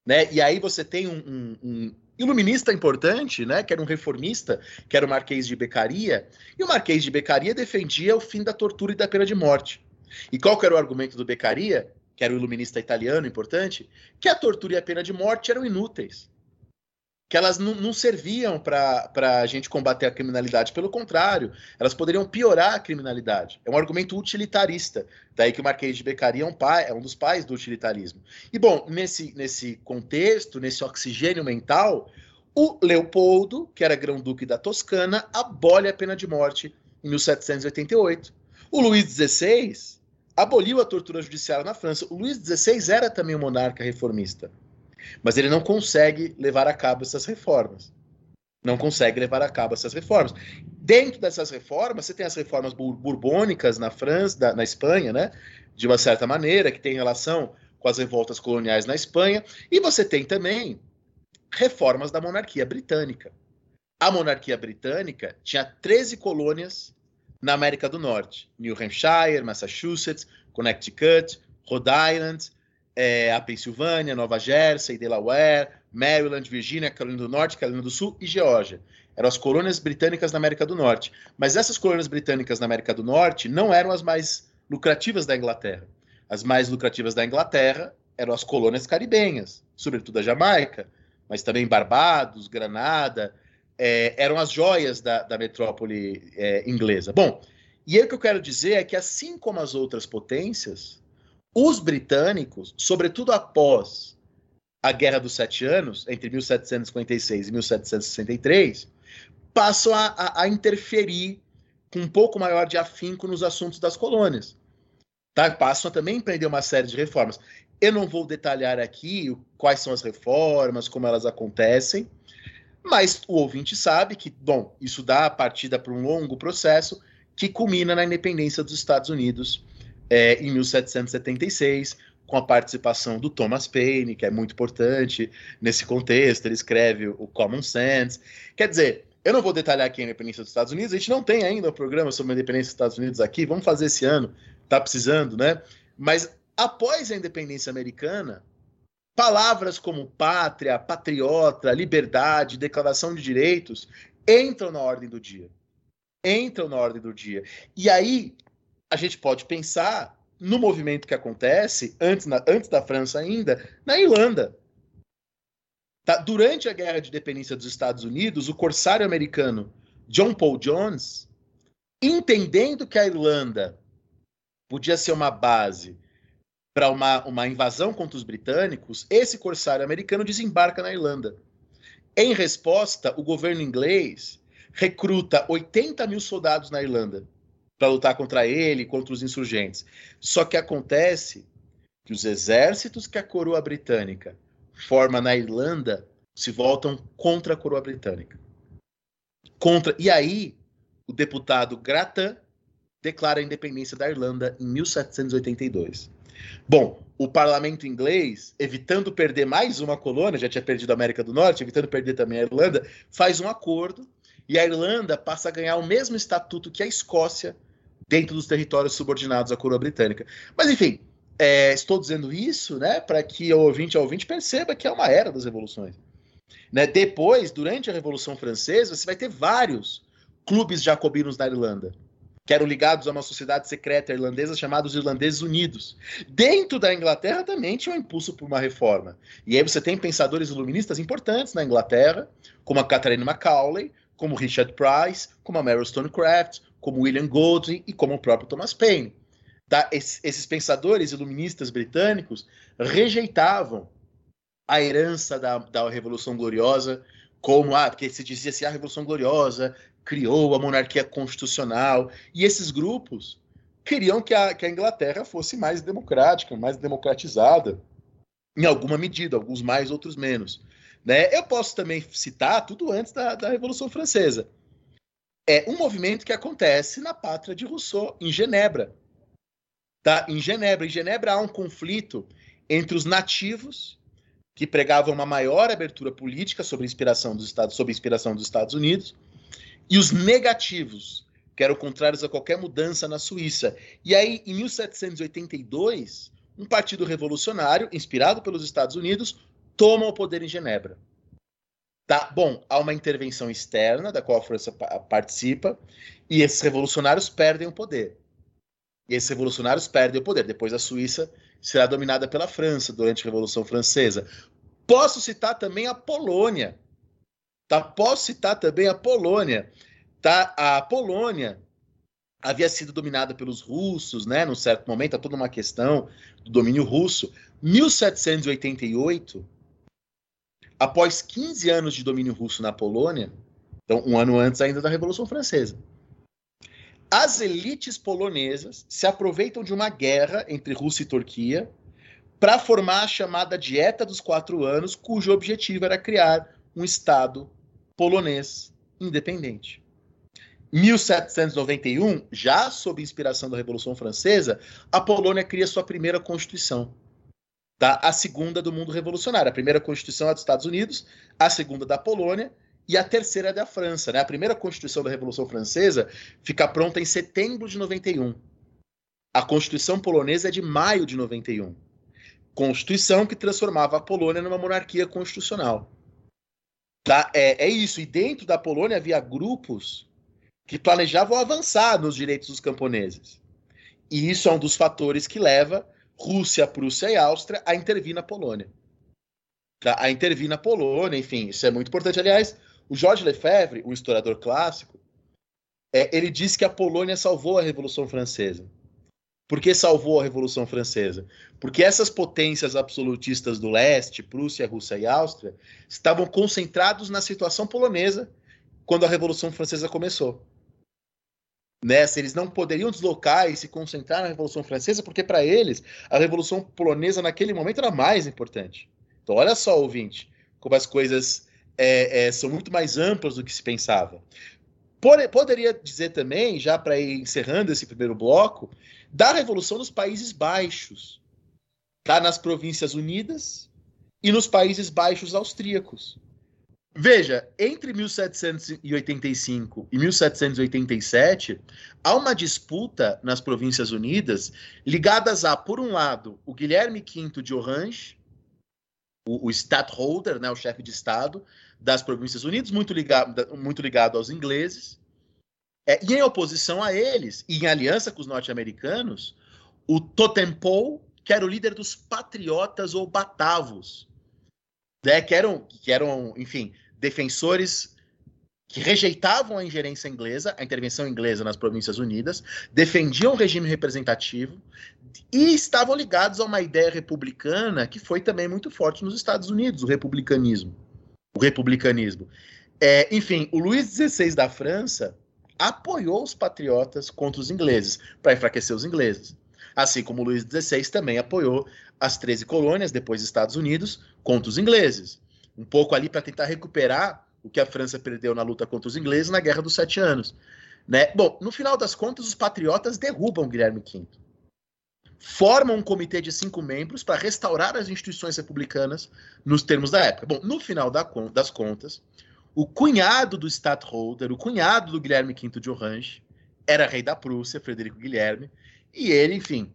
né? E aí você tem um, um, um, iluminista importante, né? Que era um reformista, que era o Marquês de Beccaria, e o Marquês de Beccaria defendia o fim da tortura e da pena de morte. E qual que era o argumento do Beccaria, que era o iluminista italiano importante? Que a tortura e a pena de morte eram inúteis que elas não, não serviam para a gente combater a criminalidade. Pelo contrário, elas poderiam piorar a criminalidade. É um argumento utilitarista. Daí que o Marquês de Beccaria é um, pai, é um dos pais do utilitarismo. E, bom, nesse, nesse contexto, nesse oxigênio mental, o Leopoldo, que era grão-duque da Toscana, abole a pena de morte em 1788. O Luís XVI aboliu a tortura judiciária na França. O Luís XVI era também um monarca reformista. Mas ele não consegue levar a cabo essas reformas. Não consegue levar a cabo essas reformas. Dentro dessas reformas, você tem as reformas burbônicas na França, na Espanha, né? De uma certa maneira, que tem relação com as revoltas coloniais na Espanha, e você tem também reformas da monarquia britânica. A monarquia britânica tinha 13 colônias na América do Norte: New Hampshire, Massachusetts, Connecticut, Rhode Island, é, a Pensilvânia, Nova Jersey, Delaware, Maryland, Virgínia, Carolina do Norte, Carolina do Sul e Geórgia. Eram as colônias britânicas na América do Norte. Mas essas colônias britânicas na América do Norte não eram as mais lucrativas da Inglaterra. As mais lucrativas da Inglaterra eram as colônias caribenhas, sobretudo a Jamaica, mas também Barbados, Granada, é, eram as joias da, da metrópole é, inglesa. Bom, e aí o que eu quero dizer é que, assim como as outras potências, os britânicos, sobretudo após a Guerra dos Sete Anos, entre 1756 e 1763, passam a, a, a interferir com um pouco maior de afinco nos assuntos das colônias. Tá? Passam a também empreender uma série de reformas. Eu não vou detalhar aqui quais são as reformas, como elas acontecem, mas o ouvinte sabe que, bom, isso dá a partida para um longo processo que culmina na independência dos Estados Unidos é, em 1776, com a participação do Thomas Paine, que é muito importante nesse contexto. Ele escreve o Common Sense. Quer dizer, eu não vou detalhar aqui a independência dos Estados Unidos, a gente não tem ainda um programa sobre a independência dos Estados Unidos aqui, vamos fazer esse ano, tá precisando, né? Mas após a independência americana, palavras como pátria, patriota, liberdade, declaração de direitos entram na ordem do dia. Entram na ordem do dia. E aí, a gente pode pensar no movimento que acontece, antes, na, antes da França ainda, na Irlanda. Tá? Durante a Guerra de Independência dos Estados Unidos, o corsário americano John Paul Jones, entendendo que a Irlanda podia ser uma base para uma, uma invasão contra os britânicos, esse corsário americano desembarca na Irlanda. Em resposta, o governo inglês recruta 80 mil soldados na Irlanda para lutar contra ele, contra os insurgentes. Só que acontece que os exércitos que a coroa britânica forma na Irlanda se voltam contra a coroa britânica. Contra e aí o deputado Grattan declara a independência da Irlanda em 1782. Bom, o parlamento inglês, evitando perder mais uma colônia, já tinha perdido a América do Norte, evitando perder também a Irlanda, faz um acordo e a Irlanda passa a ganhar o mesmo estatuto que a Escócia dentro dos territórios subordinados à coroa britânica. Mas, enfim, é, estou dizendo isso né, para que o ouvinte, o ouvinte perceba que é uma era das revoluções. Né? Depois, durante a Revolução Francesa, você vai ter vários clubes jacobinos na Irlanda. que eram ligados a uma sociedade secreta irlandesa chamada os Irlandeses Unidos. Dentro da Inglaterra também tinha um impulso por uma reforma. E aí você tem pensadores iluministas importantes na Inglaterra, como a Catherine Macaulay, como Richard Price, como a Mary Stonecraft, como William Golding e como o próprio Thomas Paine. Tá? esses pensadores iluministas britânicos rejeitavam a herança da, da Revolução Gloriosa, como, ah, porque se dizia assim, a Revolução Gloriosa criou a monarquia constitucional, e esses grupos queriam que a, que a Inglaterra fosse mais democrática, mais democratizada, em alguma medida, alguns mais, outros menos. Né? Eu posso também citar tudo antes da, da Revolução Francesa. É um movimento que acontece na pátria de Rousseau, em Genebra. Tá? Em Genebra. Em Genebra há um conflito entre os nativos, que pregavam uma maior abertura política sobre inspiração dos Estados, sob inspiração dos Estados Unidos, e os negativos, que eram contrários a qualquer mudança na Suíça. E aí, em 1782, um partido revolucionário, inspirado pelos Estados Unidos, toma o poder em Genebra. Tá, bom, há uma intervenção externa da qual a França participa e esses revolucionários perdem o poder. E esses revolucionários perdem o poder. Depois a Suíça será dominada pela França durante a Revolução Francesa. Posso citar também a Polônia, Tá? Posso citar também a Polônia. Tá? A Polônia havia sido dominada pelos russos, né? Num certo momento, há toda uma questão do domínio russo. 1788, após 15 anos de domínio russo na Polônia, então um ano antes ainda da Revolução Francesa, as elites polonesas se aproveitam de uma guerra entre Rússia e Turquia para formar a chamada Dieta dos Quatro Anos, cujo objetivo era criar um Estado polonês independente. 1791, já sob inspiração da Revolução Francesa, a Polônia cria sua primeira constituição. Tá? A segunda do mundo revolucionário. A primeira constituição é dos Estados Unidos, a segunda da Polônia e a terceira é da França. Né? A primeira constituição da Revolução Francesa fica pronta em setembro de 91. A constituição polonesa é de maio de 91. Constituição que transformava a Polônia numa monarquia constitucional. Tá? É, é isso. E dentro da Polônia havia grupos que planejavam avançar nos direitos dos camponeses. E isso é um dos fatores que leva Rússia, Prússia e Áustria a intervir na Polônia. Tá? A intervir na Polônia, enfim, isso é muito importante. Aliás, o Georges Lefebvre, um historiador clássico, é, ele diz que a Polônia salvou a Revolução Francesa. Por que salvou a Revolução Francesa? Porque essas potências absolutistas do leste, Prússia, Rússia e Áustria, estavam concentrados na situação polonesa quando a Revolução Francesa começou. Nessa, eles não poderiam deslocar e se concentrar na Revolução Francesa, porque para eles a Revolução Polonesa naquele momento era mais importante. Então, olha só, ouvinte, como as coisas é, é, são muito mais amplas do que se pensava. poderia dizer também, já para ir encerrando esse primeiro bloco, da Revolução nos Países Baixos, tá? nas Províncias Unidas e nos Países Baixos austríacos. Veja, entre 1785 e 1787, há uma disputa nas Províncias Unidas ligadas a, por um lado, o Guilherme V de Orange, o, o Stadtholder, né, o chefe de Estado das Províncias Unidas, muito ligado, muito ligado aos ingleses, é, e em oposição a eles, e em aliança com os norte-americanos, o Totempou, que era o líder dos patriotas ou batavos, né, que, eram, que eram, enfim, defensores que rejeitavam a ingerência inglesa, a intervenção inglesa nas Províncias Unidas, defendiam o regime representativo e estavam ligados a uma ideia republicana que foi também muito forte nos Estados Unidos, o republicanismo. O republicanismo. É, enfim, o Luís XVI da França apoiou os patriotas contra os ingleses, para enfraquecer os ingleses. Assim como Luís XVI também apoiou as 13 colônias, depois Estados Unidos, contra os ingleses. Um pouco ali para tentar recuperar o que a França perdeu na luta contra os ingleses na Guerra dos Sete Anos. Né? Bom, no final das contas, os patriotas derrubam Guilherme V. Formam um comitê de cinco membros para restaurar as instituições republicanas nos termos da época. Bom, no final das contas, o cunhado do Stadtholder, o cunhado do Guilherme V de Orange, era rei da Prússia, Frederico Guilherme, e ele, enfim,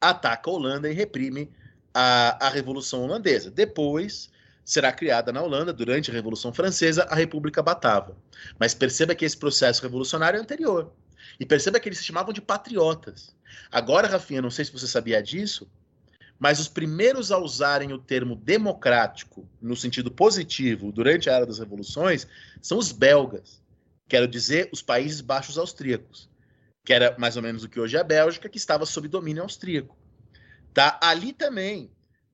ataca a Holanda e reprime a, a Revolução Holandesa. Depois será criada na Holanda, durante a Revolução Francesa, a República Batava. Mas perceba que esse processo revolucionário é anterior. E perceba que eles se chamavam de patriotas. Agora, Rafinha, não sei se você sabia disso, mas os primeiros a usarem o termo democrático no sentido positivo durante a era das revoluções são os belgas. Quero dizer, os Países Baixos Austríacos, que era mais ou menos o que hoje é a Bélgica, que estava sob domínio austríaco. Tá? Ali também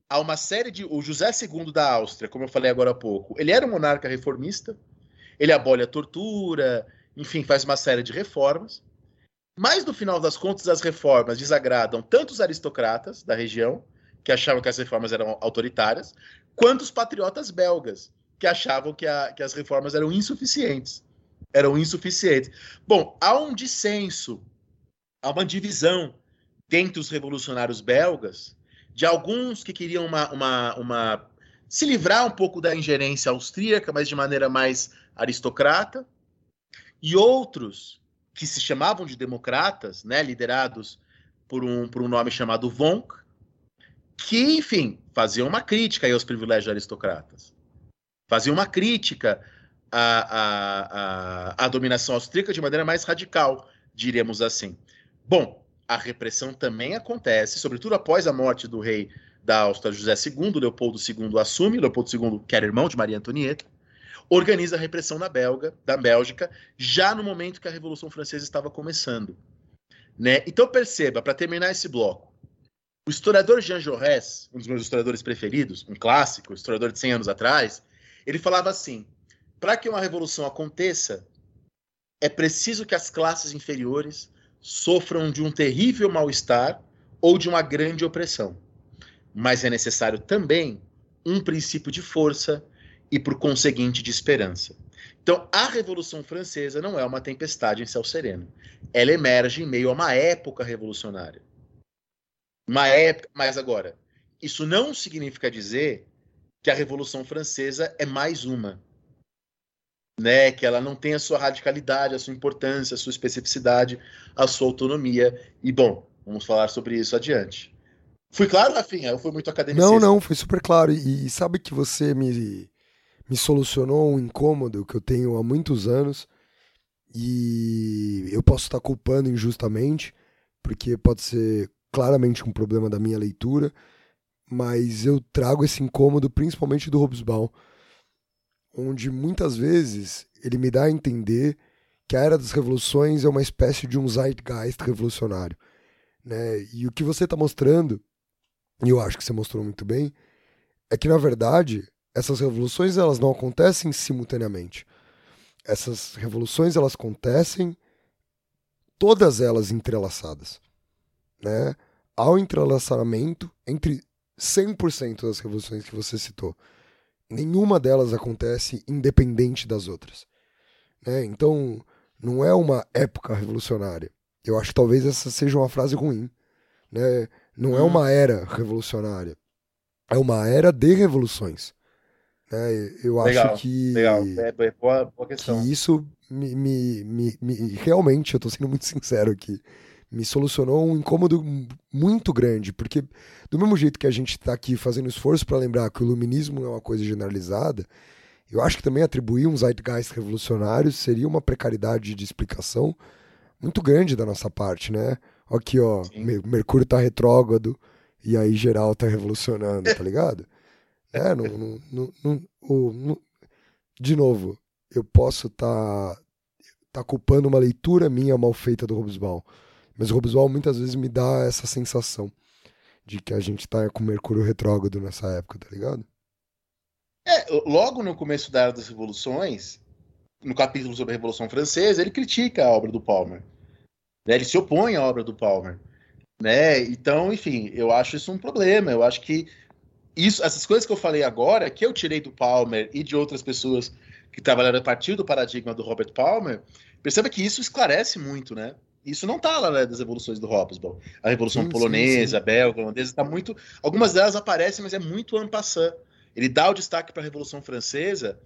há uma série de. O José II da Áustria, como eu falei agora há pouco, ele era um monarca reformista, ele abole a tortura, enfim, faz uma série de reformas. Mas no final das contas, as reformas desagradam tanto os aristocratas da região, que achavam que as reformas eram autoritárias, quanto os patriotas belgas, que achavam que, a, que as reformas eram insuficientes. Eram insuficientes. Bom, há um dissenso, há uma divisão dentre os revolucionários belgas, de alguns que queriam uma, uma, uma se livrar um pouco da ingerência austríaca, mas de maneira mais aristocrata, e outros que se chamavam de democratas, né, liderados por um, por um nome chamado Vonk, que, enfim, faziam uma crítica aos privilégios aristocratas. Faziam uma crítica à, à, à, à dominação austríaca de maneira mais radical, diríamos assim. Bom, a repressão também acontece, sobretudo após a morte do rei da Áustria, José II, Leopoldo II assume, Leopoldo II, que era irmão de Maria Antonieta, organiza a repressão na Belga, da Bélgica, já no momento que a Revolução Francesa estava começando. Né? Então perceba, para terminar esse bloco, o historiador Jean Jaurès, um dos meus historiadores preferidos, um clássico, historiador de 100 anos atrás, ele falava assim: para que uma revolução aconteça, é preciso que as classes inferiores sofram de um terrível mal-estar ou de uma grande opressão. Mas é necessário também um princípio de força e, por conseguinte, de esperança. Então, a Revolução Francesa não é uma tempestade em céu sereno. Ela emerge em meio a uma época revolucionária. Uma época. Mas agora, isso não significa dizer que a Revolução Francesa é mais uma. Né, que ela não tem a sua radicalidade, a sua importância, a sua especificidade, a sua autonomia. E, bom, vamos falar sobre isso adiante. Fui claro, Rafinha? Eu fui muito acadêmico. Não, não, foi super claro. E, sabe que você me me solucionou um incômodo que eu tenho há muitos anos e eu posso estar culpando injustamente, porque pode ser claramente um problema da minha leitura, mas eu trago esse incômodo principalmente do Hobsbawm, onde muitas vezes ele me dá a entender que a Era das Revoluções é uma espécie de um zeitgeist revolucionário. Né? E o que você está mostrando, e eu acho que você mostrou muito bem, é que na verdade essas revoluções elas não acontecem simultaneamente. Essas revoluções elas acontecem todas elas entrelaçadas, né? Há um entrelaçamento entre 100% das revoluções que você citou. Nenhuma delas acontece independente das outras. Né? Então, não é uma época revolucionária. Eu acho que talvez essa seja uma frase ruim. Né? Não é hum. uma era revolucionária. É uma era de revoluções. Né? Eu legal, acho que. Legal, é, é boa, boa questão. Que isso me, me, me, me, Realmente, eu tô sendo muito *laughs* sincero aqui. Me solucionou um incômodo muito grande, porque do mesmo jeito que a gente está aqui fazendo esforço para lembrar que o iluminismo é uma coisa generalizada, eu acho que também atribuir um zeitgeist revolucionário seria uma precariedade de explicação muito grande da nossa parte, né? Aqui, ó, Sim. Mercúrio tá retrógrado e aí geral tá revolucionando, tá ligado? *laughs* É, não, não, não, não, de novo, eu posso estar tá, tá culpando uma leitura minha mal feita do Robesbal, mas o Robesbal muitas vezes me dá essa sensação de que a gente tá com Mercúrio retrógrado nessa época, tá ligado? É, logo no começo da Era das Revoluções, no capítulo sobre a Revolução Francesa, ele critica a obra do Palmer. Né? Ele se opõe à obra do Palmer. Né? Então, enfim, eu acho isso um problema. Eu acho que isso, essas coisas que eu falei agora, que eu tirei do Palmer e de outras pessoas que trabalharam a partir do paradigma do Robert Palmer, perceba que isso esclarece muito, né? Isso não está lá né, das evoluções do Hobsbawm. A Revolução sim, Polonesa, sim, sim. Belga, Holandesa, está muito. Algumas delas aparecem, mas é muito en passant. Ele dá o destaque para a Revolução Francesa.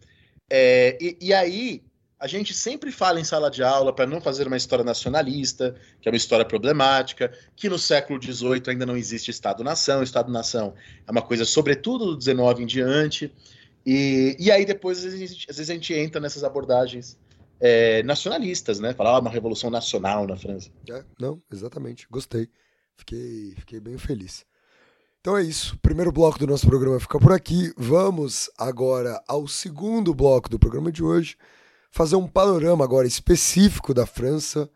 É, e, e, aí a gente sempre fala em sala de aula para não fazer uma história nacionalista, que é uma história problemática, que no século XVIII ainda não existe Estado-nação. Estado-nação é uma coisa, sobretudo do XIX em diante. E, e aí depois, às vezes, às vezes, a gente entra nessas abordagens é, nacionalistas, né? Falar ah, uma revolução nacional na França. É, não, exatamente. Gostei. Fiquei, fiquei bem feliz. Então é isso. O primeiro bloco do nosso programa fica por aqui. Vamos agora ao segundo bloco do programa de hoje. Fazer um panorama agora específico da França,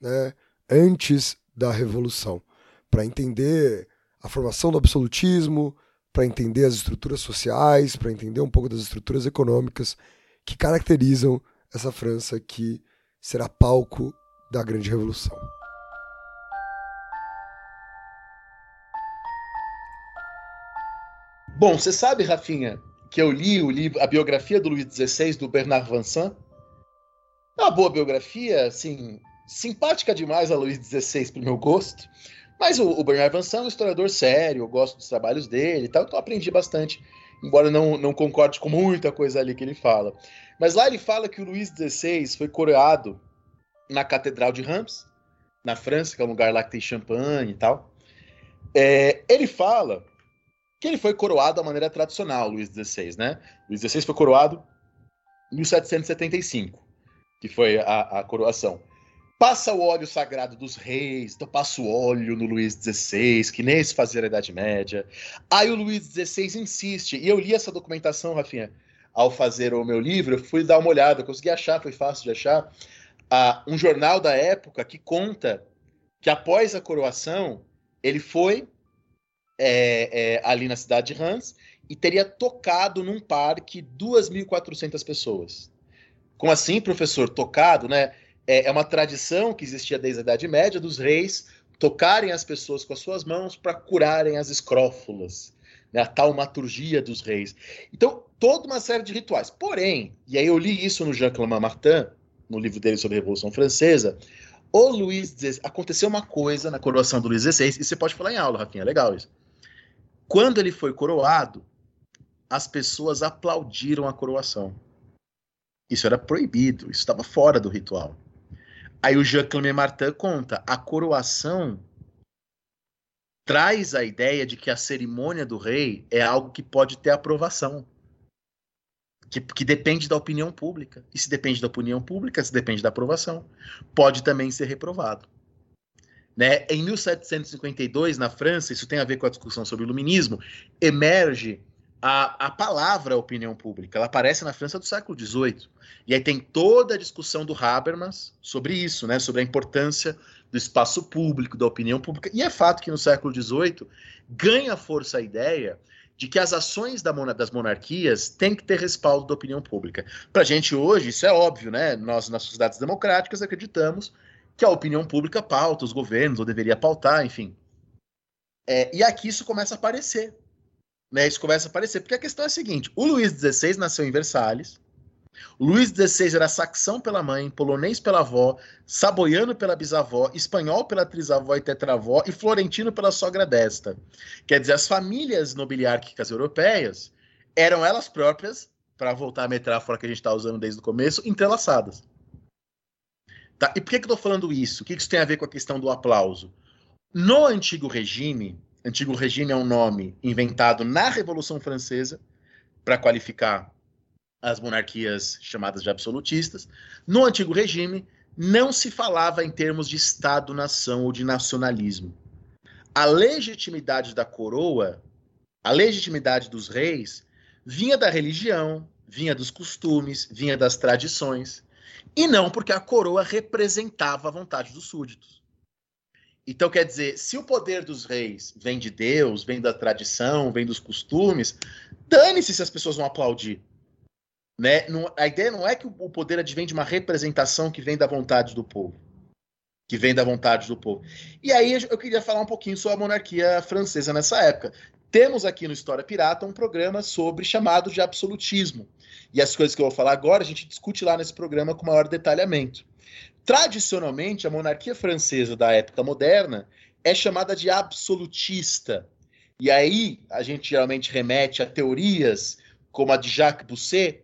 né? Antes da Revolução. Para entender a formação do absolutismo, para entender as estruturas sociais, para entender um pouco das estruturas econômicas que caracterizam essa França que será palco da Grande Revolução. Bom, você sabe, Rafinha, que eu li o livro, a biografia do Luís XVI, do Bernard Vincent. É uma boa biografia, assim, simpática demais a Luís XVI pro meu gosto. Mas o, o Bernard Vincent é um historiador sério, eu gosto dos trabalhos dele e tal, então aprendi bastante, embora não, não concorde com muita coisa ali que ele fala. Mas lá ele fala que o Luís XVI foi coroado na Catedral de Reims, na França, que é um lugar lá que tem champanhe e tal. É, ele fala que ele foi coroado da maneira tradicional, Luís XVI, né? Luís XVI foi coroado em 1775, que foi a, a coroação. Passa o óleo sagrado dos reis, então passa o óleo no Luís XVI, que nem se fazia na Idade Média. Aí o Luís XVI insiste, e eu li essa documentação, Rafinha, ao fazer o meu livro, eu fui dar uma olhada, consegui achar, foi fácil de achar, uh, um jornal da época que conta que após a coroação, ele foi é, é, ali na cidade de Hans e teria tocado num parque 2.400 pessoas. Como assim, professor? Tocado, né? É, é uma tradição que existia desde a Idade Média dos reis tocarem as pessoas com as suas mãos para curarem as escrófulas, né? a taumaturgia dos reis. Então, toda uma série de rituais. Porém, e aí eu li isso no Jean-Claude Martin, no livro dele sobre a Revolução Francesa, o Luís XVI, aconteceu uma coisa na coroação do Luís XVI, e você pode falar em aula, Rafinha, legal isso. Quando ele foi coroado, as pessoas aplaudiram a coroação. Isso era proibido, isso estava fora do ritual. Aí o Jean-Claude Martin conta, a coroação traz a ideia de que a cerimônia do rei é algo que pode ter aprovação. Que, que, depende da opinião pública. E se depende da opinião pública, se depende da aprovação, pode também ser reprovado. Né? Em 1752, na França, isso tem a ver com a discussão sobre o iluminismo, emerge a, a palavra opinião pública. Ela aparece na França do século XVIII. E aí tem toda a discussão do Habermas sobre isso, né? sobre a importância do espaço público, da opinião pública. E é fato que no século XVIII ganha força a ideia de que as ações da, das monarquias têm que ter respaldo da opinião pública. Para a gente hoje, isso é óbvio, né? Nós, nas sociedades democráticas, acreditamos que a opinião pública pauta os governos, ou deveria pautar, enfim. É, e aqui isso começa a aparecer. Né? Isso começa a aparecer, porque a questão é a seguinte: o Luís XVI nasceu em Versalhes. O Luís XVI era saxão pela mãe, polonês pela avó, saboiano pela bisavó, espanhol pela trisavó e tetravó e florentino pela sogra desta. Quer dizer, as famílias nobiliárquicas europeias eram elas próprias, para voltar à metáfora que a gente está usando desde o começo, entrelaçadas. Tá? E por que, que eu estou falando isso? O que, que isso tem a ver com a questão do aplauso? No antigo regime, antigo regime é um nome inventado na Revolução Francesa para qualificar as monarquias chamadas de absolutistas. No antigo regime, não se falava em termos de Estado-nação ou de nacionalismo. A legitimidade da coroa, a legitimidade dos reis, vinha da religião, vinha dos costumes, vinha das tradições. E não porque a coroa representava a vontade dos súditos. Então, quer dizer, se o poder dos reis vem de Deus, vem da tradição, vem dos costumes, dane-se se as pessoas vão aplaudir. Né? Não, a ideia não é que o poder advém de uma representação que vem da vontade do povo. Que vem da vontade do povo. E aí eu queria falar um pouquinho sobre a monarquia francesa nessa época. Temos aqui no História Pirata um programa sobre chamado de absolutismo. E as coisas que eu vou falar agora, a gente discute lá nesse programa com maior detalhamento. Tradicionalmente, a monarquia francesa da época moderna é chamada de absolutista. E aí a gente geralmente remete a teorias como a de Jacques Bousset,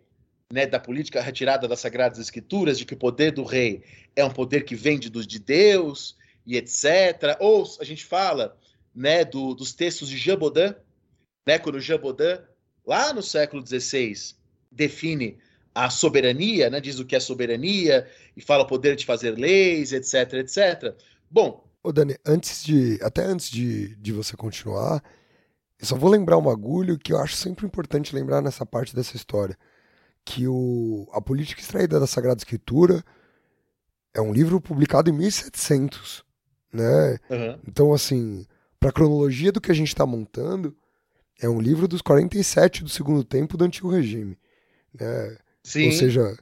né, da política retirada das Sagradas Escrituras, de que o poder do rei é um poder que vem de, de Deus e etc. Ou a gente fala né, do, dos textos de Jean Baudin, né, quando Jean Baudin, lá no século XVI, define a soberania, né? Diz o que é soberania e fala o poder de fazer leis, etc, etc. Bom. Ô, Dani, antes de. Até antes de, de você continuar, eu só vou lembrar um bagulho que eu acho sempre importante lembrar nessa parte dessa história. Que o, a política extraída da Sagrada Escritura é um livro publicado em 1700, né? Uhum. Então, assim, para a cronologia do que a gente está montando, é um livro dos 47 do segundo tempo do Antigo Regime. Né? Sim. Ou seja,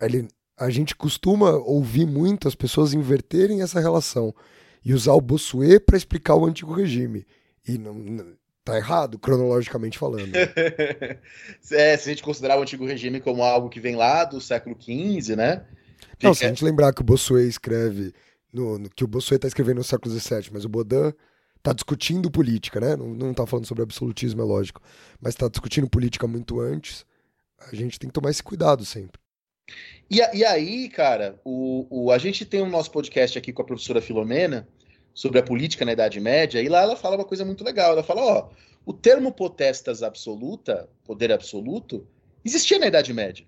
ele, a gente costuma ouvir muito as pessoas inverterem essa relação e usar o Bossuet para explicar o Antigo Regime. E não, não, tá errado, cronologicamente falando. *laughs* é, se a gente considerar o Antigo Regime como algo que vem lá do século XV, né? Não, se a gente lembrar que o Bossuet escreve, no, no que o Bossuet está escrevendo no século XVII, mas o Baudin está discutindo política, né? Não, não tá falando sobre absolutismo, é lógico, mas está discutindo política muito antes. A gente tem que tomar esse cuidado sempre. E, e aí, cara, o, o, a gente tem o um nosso podcast aqui com a professora Filomena sobre a política na Idade Média, e lá ela fala uma coisa muito legal. Ela fala, ó, o termo potestas absoluta, poder absoluto, existia na Idade Média.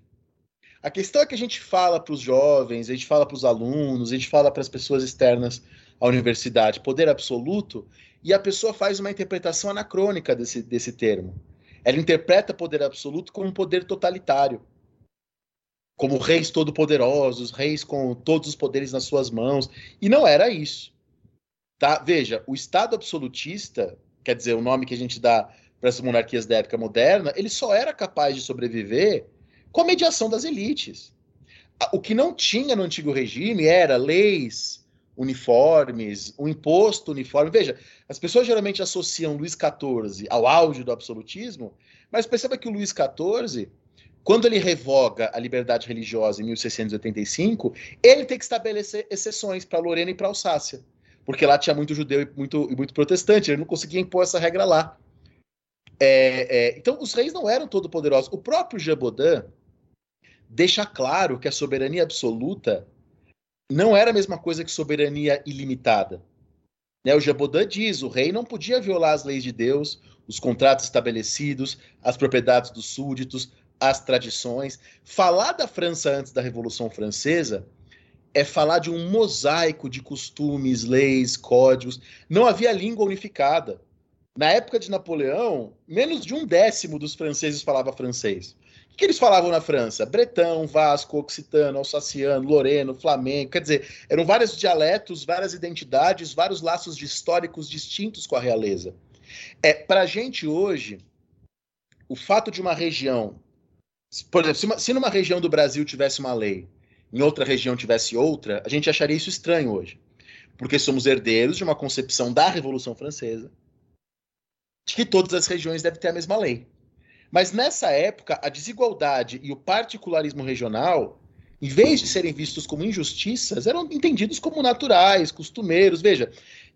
A questão é que a gente fala para os jovens, a gente fala para os alunos, a gente fala para as pessoas externas à universidade, poder absoluto, e a pessoa faz uma interpretação anacrônica desse, desse termo. Ela interpreta poder absoluto como um poder totalitário. Como reis todo-poderosos, reis com todos os poderes nas suas mãos. E não era isso. Tá? Veja, o Estado absolutista, quer dizer, o nome que a gente dá para essas monarquias da época moderna, ele só era capaz de sobreviver com a mediação das elites. O que não tinha no antigo regime era leis uniformes, o um imposto uniforme. Veja, as pessoas geralmente associam Luís XIV ao auge do absolutismo, mas perceba que o Luís XIV, quando ele revoga a liberdade religiosa em 1685, ele tem que estabelecer exceções para Lorena e para Alsácia, porque lá tinha muito judeu e muito, e muito protestante, ele não conseguia impor essa regra lá. É, é, então, os reis não eram todo poderosos. O próprio Jabodin, deixa claro que a soberania absoluta não era a mesma coisa que soberania ilimitada. Né, o Jabodã diz: o rei não podia violar as leis de Deus, os contratos estabelecidos, as propriedades dos súditos, as tradições. Falar da França antes da Revolução Francesa é falar de um mosaico de costumes, leis, códigos. Não havia língua unificada. Na época de Napoleão, menos de um décimo dos franceses falava francês. Que eles falavam na França? Bretão, Vasco, Occitano, Alsaciano, Loreno, Flamengo. Quer dizer, eram vários dialetos, várias identidades, vários laços históricos distintos com a realeza. É, Para a gente hoje, o fato de uma região. Por exemplo, se, uma, se numa região do Brasil tivesse uma lei, em outra região tivesse outra, a gente acharia isso estranho hoje. Porque somos herdeiros de uma concepção da Revolução Francesa de que todas as regiões devem ter a mesma lei. Mas nessa época, a desigualdade e o particularismo regional, em vez de serem vistos como injustiças, eram entendidos como naturais, costumeiros. Veja,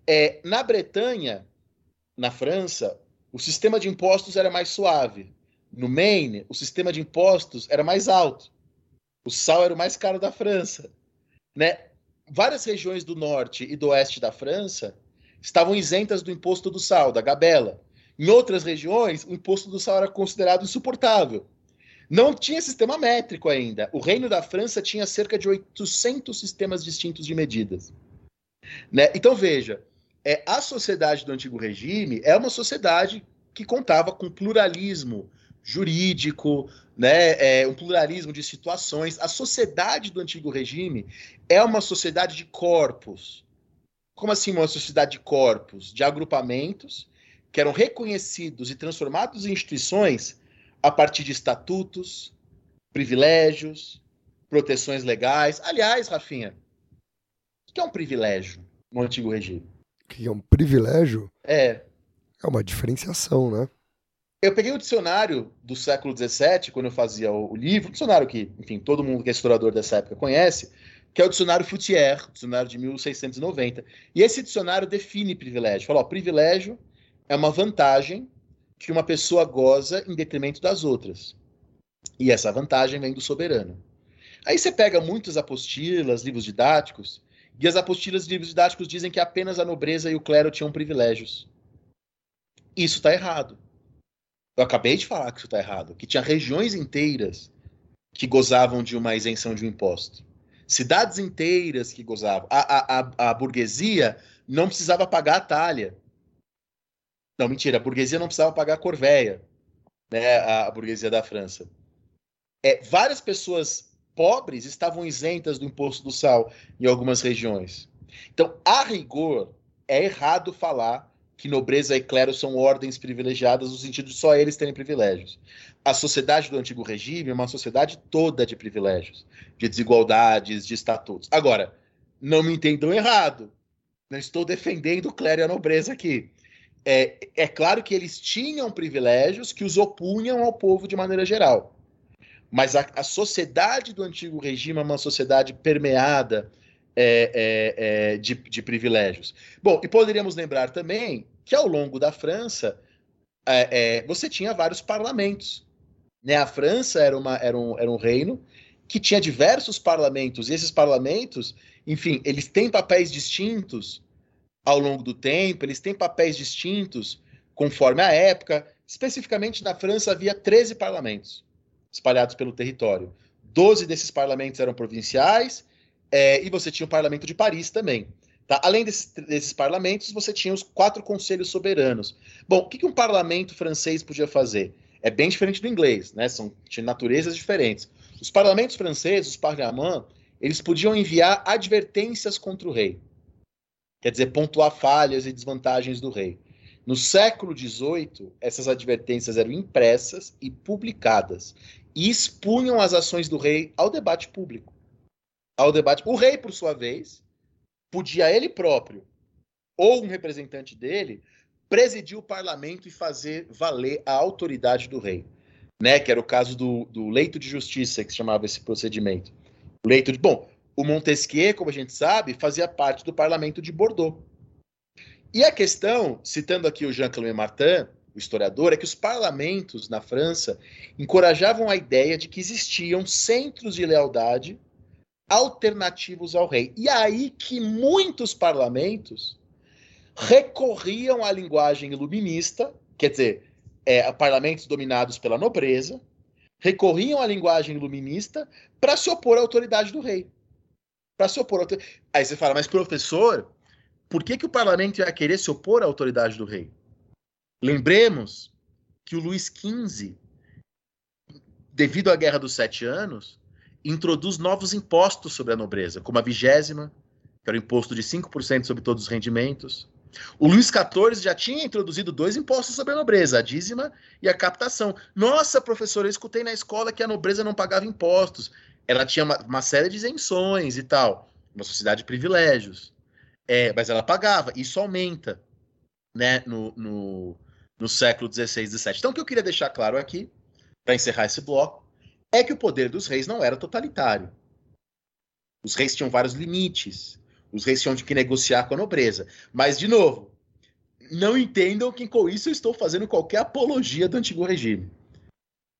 é, na Bretanha, na França, o sistema de impostos era mais suave. No Maine, o sistema de impostos era mais alto. O sal era o mais caro da França. Né? Várias regiões do norte e do oeste da França estavam isentas do imposto do sal, da gabela. Em outras regiões, o imposto do sal era considerado insuportável. Não tinha sistema métrico ainda. O Reino da França tinha cerca de 800 sistemas distintos de medidas. Né? Então, veja, é, a sociedade do Antigo Regime é uma sociedade que contava com pluralismo jurídico, né, é, um pluralismo de situações. A sociedade do Antigo Regime é uma sociedade de corpos. Como assim uma sociedade de corpos? De agrupamentos que eram reconhecidos e transformados em instituições a partir de estatutos, privilégios, proteções legais. Aliás, Rafinha, o que é um privilégio no antigo regime? O que é um privilégio? É. É uma diferenciação, né? Eu peguei o dicionário do século XVII, quando eu fazia o livro, dicionário que, enfim, todo mundo que é historiador dessa época conhece, que é o dicionário Foutier, dicionário de 1690. E esse dicionário define privilégio. Fala, ó, privilégio é uma vantagem que uma pessoa goza em detrimento das outras. E essa vantagem vem do soberano. Aí você pega muitas apostilas, livros didáticos, e as apostilas e livros didáticos dizem que apenas a nobreza e o clero tinham privilégios. Isso está errado. Eu acabei de falar que isso está errado, que tinha regiões inteiras que gozavam de uma isenção de um imposto. Cidades inteiras que gozavam. A, a, a, a burguesia não precisava pagar a talha. Não, mentira, a burguesia não precisava pagar a corvéia, né, a, a burguesia da França. É, várias pessoas pobres estavam isentas do imposto do sal em algumas regiões. Então, a rigor, é errado falar que nobreza e clero são ordens privilegiadas no sentido de só eles terem privilégios. A sociedade do antigo regime é uma sociedade toda de privilégios, de desigualdades, de estatutos. Agora, não me entendam errado. Não estou defendendo o clero e a nobreza aqui. É, é claro que eles tinham privilégios que os opunham ao povo de maneira geral. Mas a, a sociedade do antigo regime é uma sociedade permeada é, é, é, de, de, privilégios. Bom, e poderíamos lembrar também que ao longo da França é, é, você tinha vários parlamentos. Né? A França era, uma, era, um, era um reino que tinha diversos parlamentos, e esses parlamentos, enfim, eles têm papéis distintos ao longo do tempo, eles têm papéis distintos conforme a época. Especificamente na França havia 13 parlamentos espalhados pelo território. Doze desses parlamentos eram provinciais é, e você tinha o Parlamento de Paris também. Tá? Além desses, desses, parlamentos, você tinha os quatro conselhos soberanos. Bom, o que, que um parlamento francês podia fazer? É bem diferente do inglês, né? São de naturezas diferentes. Os parlamentos franceses, os parlements, eles podiam enviar advertências contra o rei. Quer dizer, pontuar falhas e desvantagens do rei. No século XVIII, essas advertências eram impressas e publicadas e expunham as ações do rei ao debate público ao debate. O rei, por sua vez, podia ele próprio ou um representante dele presidir o parlamento e fazer valer a autoridade do rei, né? Que era o caso do, do leito de justiça que se chamava esse procedimento. Leito de bom, o Montesquieu, como a gente sabe, fazia parte do parlamento de Bordeaux. E a questão, citando aqui o Jean-Claude Martin, o historiador, é que os parlamentos na França encorajavam a ideia de que existiam centros de lealdade alternativos ao rei. E aí que muitos parlamentos recorriam à linguagem iluminista, quer dizer, é, parlamentos dominados pela nobreza, recorriam à linguagem iluminista para se opor à autoridade do rei. Para se opor à Aí você fala, mas professor, por que, que o parlamento ia querer se opor à autoridade do rei? Lembremos que o Luís XV, devido à Guerra dos Sete Anos, introduz novos impostos sobre a nobreza, como a vigésima, que era o imposto de 5% sobre todos os rendimentos. O Luís XIV já tinha introduzido dois impostos sobre a nobreza, a dízima e a captação. Nossa, professor, eu escutei na escola que a nobreza não pagava impostos. Ela tinha uma, uma série de isenções e tal. Uma sociedade de privilégios. É, mas ela pagava. Isso aumenta né, no, no, no século XVI e XVII. Então, o que eu queria deixar claro aqui, para encerrar esse bloco, é que o poder dos reis não era totalitário. Os reis tinham vários limites. Os reis tinham de que negociar com a nobreza. Mas, de novo, não entendam que com isso eu estou fazendo qualquer apologia do antigo regime.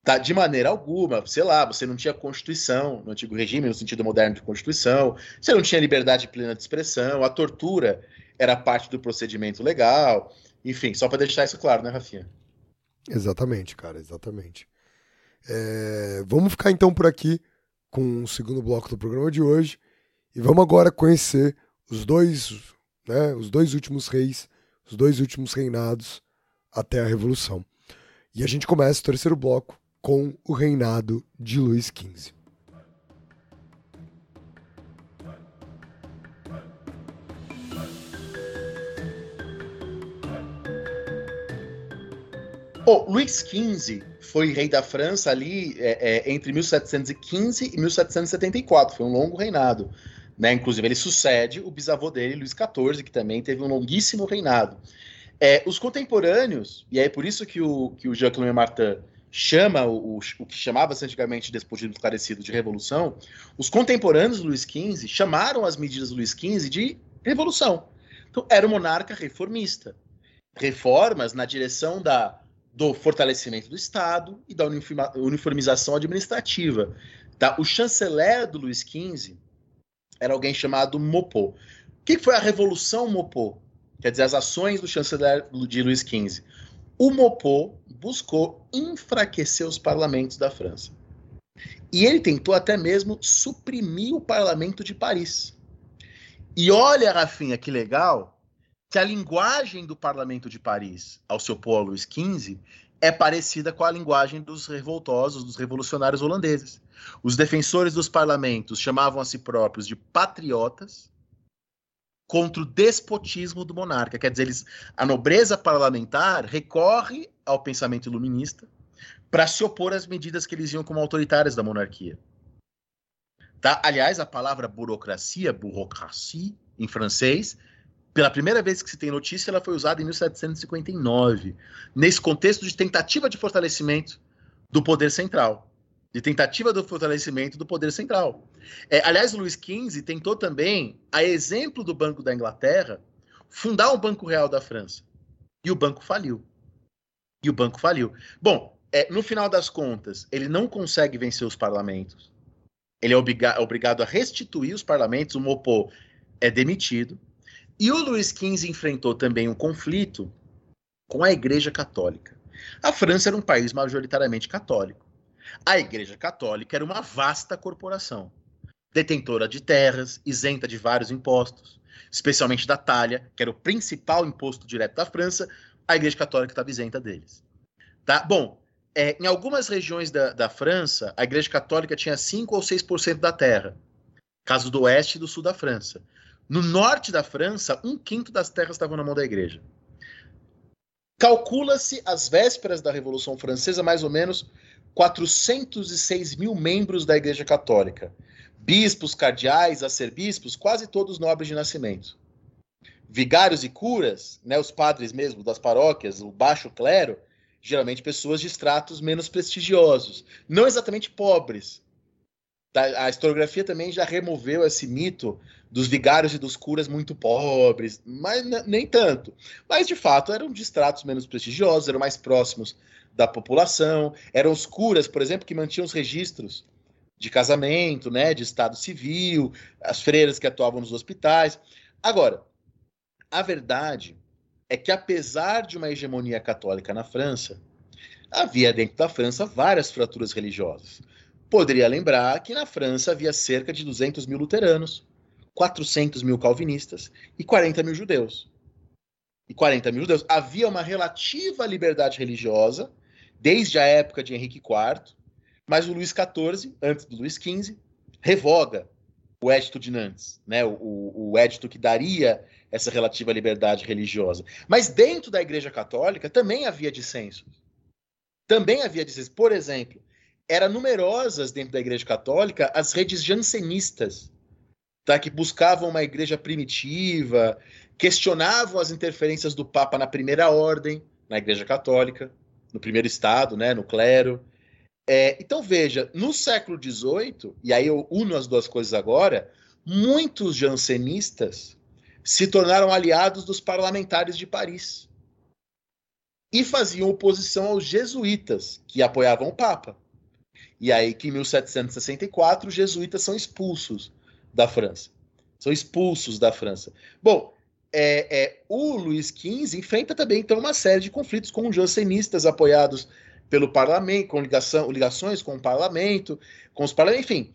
Tá, de maneira alguma, sei lá, você não tinha constituição no antigo regime, no sentido moderno de constituição, você não tinha liberdade plena de expressão, a tortura era parte do procedimento legal, enfim, só para deixar isso claro, né, Rafinha? Exatamente, cara, exatamente. É, vamos ficar então por aqui com o segundo bloco do programa de hoje e vamos agora conhecer os dois, né, os dois últimos reis, os dois últimos reinados até a Revolução. E a gente começa o terceiro bloco com o reinado de Luís XV. Bom, Luís XV foi rei da França ali é, é, entre 1715 e 1774. Foi um longo reinado. Né? Inclusive, ele sucede o bisavô dele, Luís XIV, que também teve um longuíssimo reinado. É, os contemporâneos, e é por isso que o, que o Jean-Claude Martin chama o, o, que chamava-se antigamente despotismo esclarecido de revolução, os contemporâneos do Luís XV chamaram as medidas do Luís XV de revolução. Então, era um monarca reformista. Reformas na direção da do fortalecimento do Estado e da uniformização administrativa. Tá? O chanceler do Luís XV era alguém chamado Mopô. O que foi a Revolução Mopô? Quer dizer, as ações do chanceler de Luís XV. O Mopô buscou enfraquecer os parlamentos da França. E ele tentou até mesmo suprimir o parlamento de Paris. E olha, Rafinha, que legal, que a linguagem do parlamento de Paris, ao se opor a Luís XV, é parecida com a linguagem dos revoltosos, dos revolucionários holandeses. Os defensores dos parlamentos chamavam a si próprios de patriotas contra o despotismo do monarca. Quer dizer, eles, a nobreza parlamentar recorre ao pensamento iluminista para se opor às medidas que eles viam como autoritárias da monarquia. Tá? Aliás, a palavra burocracia, bureaucratie, em francês, pela primeira vez que se tem notícia, ela foi usada em 1759, nesse contexto de tentativa de fortalecimento do poder central, de tentativa do fortalecimento do poder central. É, aliás, Luís XV tentou também, a exemplo do Banco da Inglaterra, fundar um Banco Real da França. E o banco faliu. E o banco faliu. Bom, é, no final das contas, ele não consegue vencer os parlamentos. Ele é obriga obrigado a restituir os parlamentos. O Mopô é demitido. E o Luís XV enfrentou também um conflito com a Igreja Católica. A França era um país majoritariamente católico. A Igreja Católica era uma vasta corporação, detentora de terras, isenta de vários impostos, especialmente da talha, que era o principal imposto direto da França, a Igreja Católica estava isenta deles. Tá? Bom, é, em algumas regiões da, da França, a Igreja Católica tinha 5 ou 6% da terra, caso do oeste e do sul da França. No norte da França, um quinto das terras estavam na mão da igreja. Calcula-se, às vésperas da Revolução Francesa, mais ou menos 406 mil membros da Igreja Católica. Bispos, cardeais, arcebispos, quase todos nobres de nascimento. Vigários e curas, né, os padres mesmo das paróquias, o baixo clero, geralmente pessoas de estratos menos prestigiosos. Não exatamente pobres, Tá, a historiografia também já removeu esse mito dos vigários e dos curas muito pobres, mas nem tanto. Mas, de fato, eram de estratos menos prestigiosos, eram mais próximos da população. Eram os curas, por exemplo, que mantinham os registros de casamento, né, de estado civil, as freiras que atuavam nos hospitais. Agora, a verdade é que, apesar de uma hegemonia católica na França, havia dentro da França várias fraturas religiosas. Poderia lembrar que na França havia cerca de 200 mil luteranos, 400 mil calvinistas e 40 mil judeus. E 40 mil judeus. Havia uma relativa liberdade religiosa desde a época de Henrique IV, mas o Luís XIV, antes do Luís XV, revoga o Edito de Nantes, né? o, o, o edito que daria essa relativa liberdade religiosa. Mas dentro da Igreja Católica também havia dissensos. Também havia dissensos. Por exemplo, eram numerosas dentro da Igreja Católica as redes jansenistas, tá? que buscavam uma igreja primitiva, questionavam as interferências do Papa na primeira ordem, na Igreja Católica, no primeiro Estado, né, no clero. É, então veja, no século XVIII, e aí eu uno as duas coisas agora, muitos jansenistas se tornaram aliados dos parlamentares de Paris e faziam oposição aos jesuítas, que apoiavam o Papa. E aí que em 1764 os jesuítas são expulsos da França. São expulsos da França. Bom, é, é, o Luís XV enfrenta também então uma série de conflitos com jansenistas apoiados pelo parlamento, com ligação, ligações com o parlamento, com os parlamentos, enfim,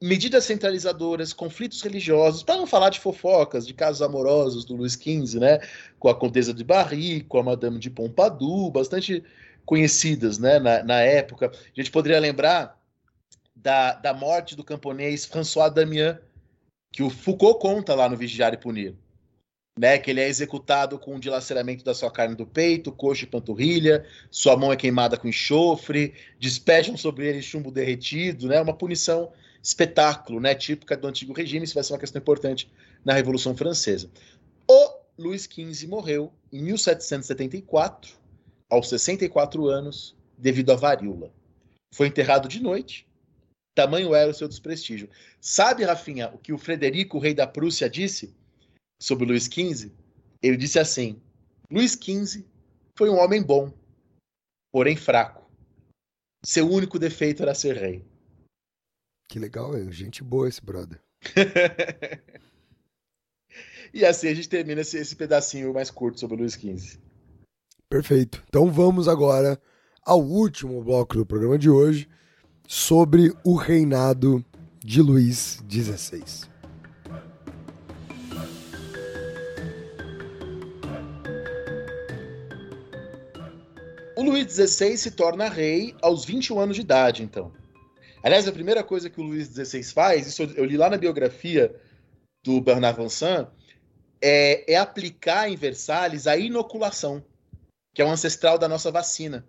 medidas centralizadoras, conflitos religiosos, para não falar de fofocas, de casos amorosos do Luís XV, né, com a Condesa de Barry, com a Madame de Pompadour, bastante conhecidas né, na, na época. A gente poderia lembrar da, da morte do camponês François Damiens, que o Foucault conta lá no Vigiar e Punir. Né, que ele é executado com um dilaceramento da sua carne do peito, coxa e panturrilha, sua mão é queimada com enxofre, despejam sobre ele chumbo derretido, né, uma punição espetáculo, né, típica do antigo regime, isso vai ser uma questão importante na Revolução Francesa. O Luís XV morreu em 1774, aos 64 anos devido à varíola. Foi enterrado de noite. Tamanho era o seu desprestígio. Sabe, Rafinha, o que o Frederico, o rei da Prússia, disse sobre Luís XV? Ele disse assim: Luís XV foi um homem bom, porém fraco. Seu único defeito era ser rei. Que legal, é gente boa esse brother. *laughs* e assim a gente termina esse, esse pedacinho mais curto sobre Luís XV. Perfeito. Então vamos agora ao último bloco do programa de hoje, sobre o reinado de Luís XVI. O Luís XVI se torna rei aos 21 anos de idade, então. Aliás, a primeira coisa que o Luís XVI faz, isso eu li lá na biografia do Bernard Vincent, é, é aplicar em Versalhes a inoculação, que é o ancestral da nossa vacina.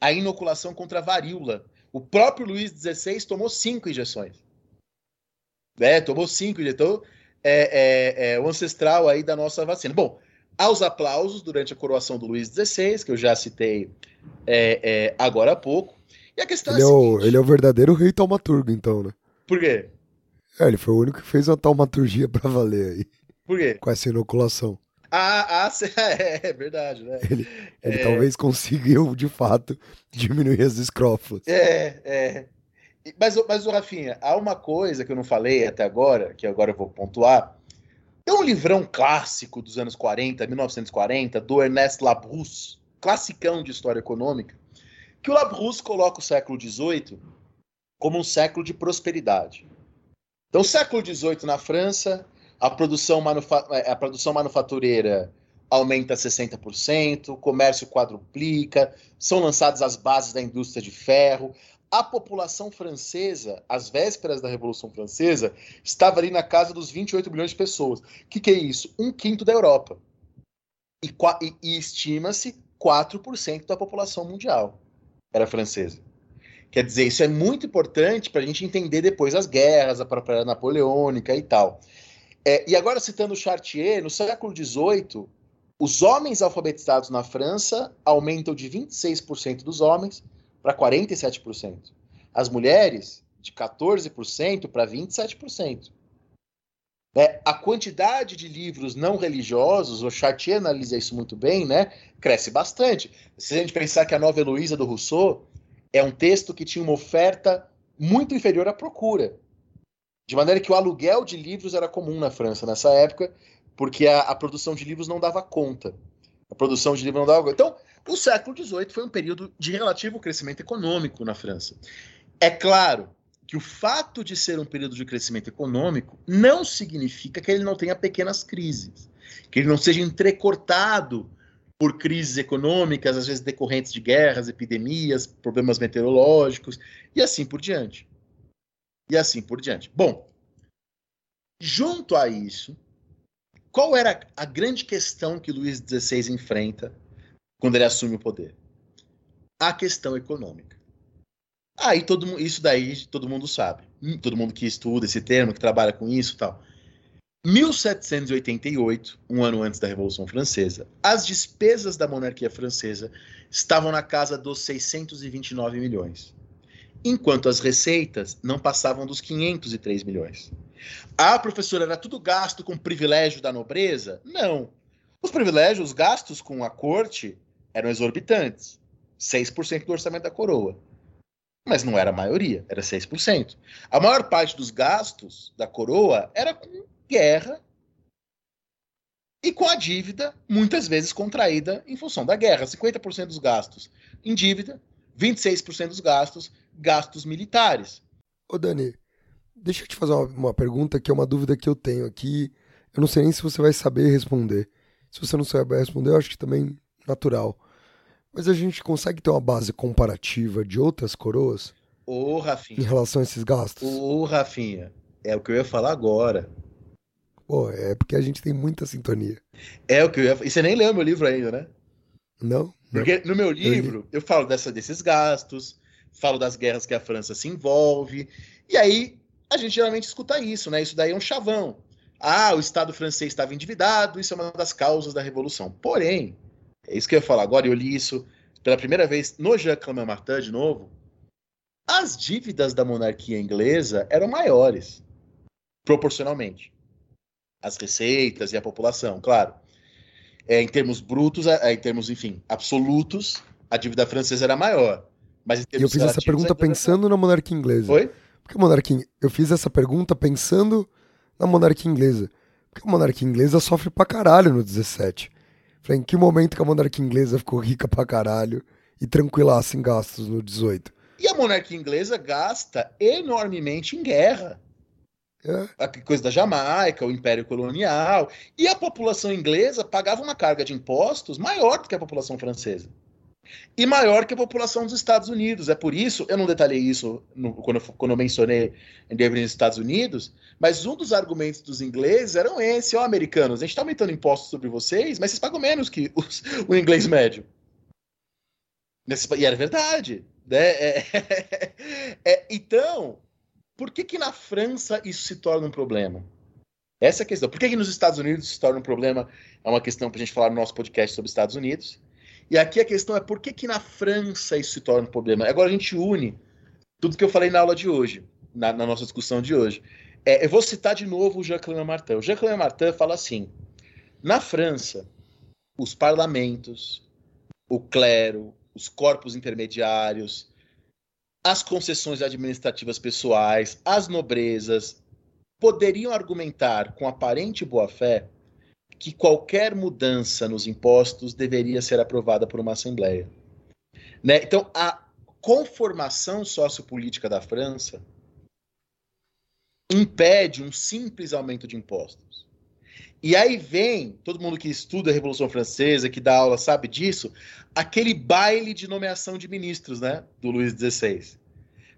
A inoculação contra a varíola. O próprio Luís XVI tomou cinco injeções. É, tomou cinco injeções. Então, é, é, é o ancestral aí da nossa vacina. Bom, aos aplausos durante a coroação do Luís XVI, que eu já citei é, é, agora há pouco. E a questão ele é, é, o, ele é o verdadeiro rei taumaturgo, então, né? Por quê? É, ele foi o único que fez uma taumaturgia *laughs* pra valer aí. Por quê? Com essa inoculação. Ah, ah *laughs* é, é verdade, né? Ele, ele É. talvez conseguiu, de fato, *laughs* diminuir as escrófulas. É, é. Mas, mas, Rafinha, há uma coisa que eu não falei até agora, que agora eu vou pontuar. Tem um livrão clássico dos anos 40, 1940, do Ernest Labrousse, classicão de história econômica, que o Labrousse coloca o século XVIII como um século de prosperidade. Então, século XVIII na França, a produção, manufa eh, a produção manufatureira aumenta 60%, o comércio quadruplica, são lançadas as bases da indústria de ferro. A população francesa, às vésperas da Revolução Francesa, estava ali na casa dos 28 milhões de pessoas. O que, que é isso? Um quinto da Europa. E, e- e estima-se 4% da população mundial era francesa. Quer dizer, isso é muito importante para a gente entender depois as guerras, a própria napoleônica e tal. É, e agora, citando Chartier, no século XVIII, os homens alfabetizados na França aumentam de 26% dos homens para 47%. As mulheres, de 14% para 27%. É, a quantidade de livros não religiosos, o Chartier analisa isso muito bem, né? Cresce bastante. Se a gente pensar que a Nova Heloísa do Rousseau é um texto que tinha uma oferta muito inferior à procura. De maneira que o aluguel de livros era comum na França nessa época, porque a, a produção de livros não dava conta. A produção de livros não dava conta. Então, o século XVIII foi um período de relativo crescimento econômico na França. É claro que o fato de ser um período de crescimento econômico não significa que ele não tenha pequenas crises, que ele não seja entrecortado por crises econômicas, às vezes decorrentes de guerras, epidemias, problemas meteorológicos e assim por diante. E assim por diante. Bom, junto a isso, qual era a grande questão que Luís XVI enfrenta quando ele assume o poder? A questão econômica. Aí todo mu- isso daí todo mundo sabe. Hum, Todo mundo que estuda esse termo, que trabalha com isso, tal. 1788, um ano antes da Revolução Francesa, as despesas da monarquia francesa estavam na casa dos 629 milhões, enquanto as receitas não passavam dos 503 milhões. Ah, professor, era tudo gasto com privilégio da nobreza? Não. Os privilégios, os gastos com a corte eram exorbitantes. 6% do orçamento da coroa. Mas não era a maioria, era 6%. A maior parte dos gastos da coroa era com guerra e com a dívida, muitas vezes contraída em função da guerra. 50% dos gastos em dívida, 26% dos gastos, gastos militares. Ô Dani, deixa eu te fazer uma, uma pergunta que é uma dúvida que eu tenho aqui. Eu não sei nem se você vai saber responder. Se você não souber responder, eu acho que também natural. Mas a gente consegue ter uma base comparativa de outras coroas Ô, em Rafinha, relação a esses gastos? ô, Rafinha, é o que eu ia falar agora. Pô, é porque a gente tem muita sintonia. É o que eu ia E você nem leu meu livro ainda, né? Não? Não. Porque no meu livro eu falo dessa, desses gastos, falo das guerras que a França se envolve, e aí a gente geralmente escuta isso, né? Isso daí é um chavão. Ah, o Estado francês estava endividado, isso é uma das causas da Revolução. Porém, é isso que eu ia falar agora, eu li isso pela primeira vez no Clément Martin de novo. As dívidas da monarquia inglesa eram maiores, proporcionalmente. As receitas e a população, claro. É, em termos brutos, é, em termos, enfim, absolutos, a dívida francesa era maior. Mas eu fiz essa pergunta pensando na monarquia inglesa. Oi? Porque a monarquia, eu fiz essa pergunta pensando na monarquia inglesa. Porque a monarquia inglesa sofre pra caralho no 17. Falei, em que momento que a monarquia inglesa ficou rica pra caralho e tranquilasse em gastos no 18? E a monarquia inglesa gasta enormemente em guerra. É. A coisa da Jamaica, o Império Colonial. E a população inglesa pagava uma carga de impostos maior do que a população francesa. E maior que a população dos Estados Unidos. É por isso, eu não detalhei isso no- quando, eu, quando eu mencionei em Dever nos Estados Unidos, mas um dos argumentos dos ingleses eram esse: ó, americanos, a gente está aumentando impostos sobre vocês, mas vocês pagam menos que os- *laughs* o inglês médio. E era verdade. Né? É- *laughs* é, então, por que, que na França isso se torna um problema? Essa é a questão. Por que, que nos Estados Unidos se torna um problema? É uma questão para a gente falar no nosso podcast sobre Estados Unidos. E aqui a questão é por que, que na França isso se torna um problema? Agora a gente une tudo que eu falei na aula de hoje, na, na nossa discussão de hoje. É, eu vou citar de novo o Jean-Claude Martin. O Jean-Claude Martin fala assim: na França, os parlamentos, o clero, os corpos intermediários, as concessões administrativas pessoais, as nobrezas, poderiam argumentar com aparente boa-fé que qualquer mudança nos impostos deveria ser aprovada por uma assembleia. Né? Então, a conformação sociopolítica da França impede um simples aumento de impostos. E aí vem, todo mundo que estuda a Revolução Francesa, que dá aula, sabe disso, aquele baile de nomeação de ministros, né, do Luís XVI.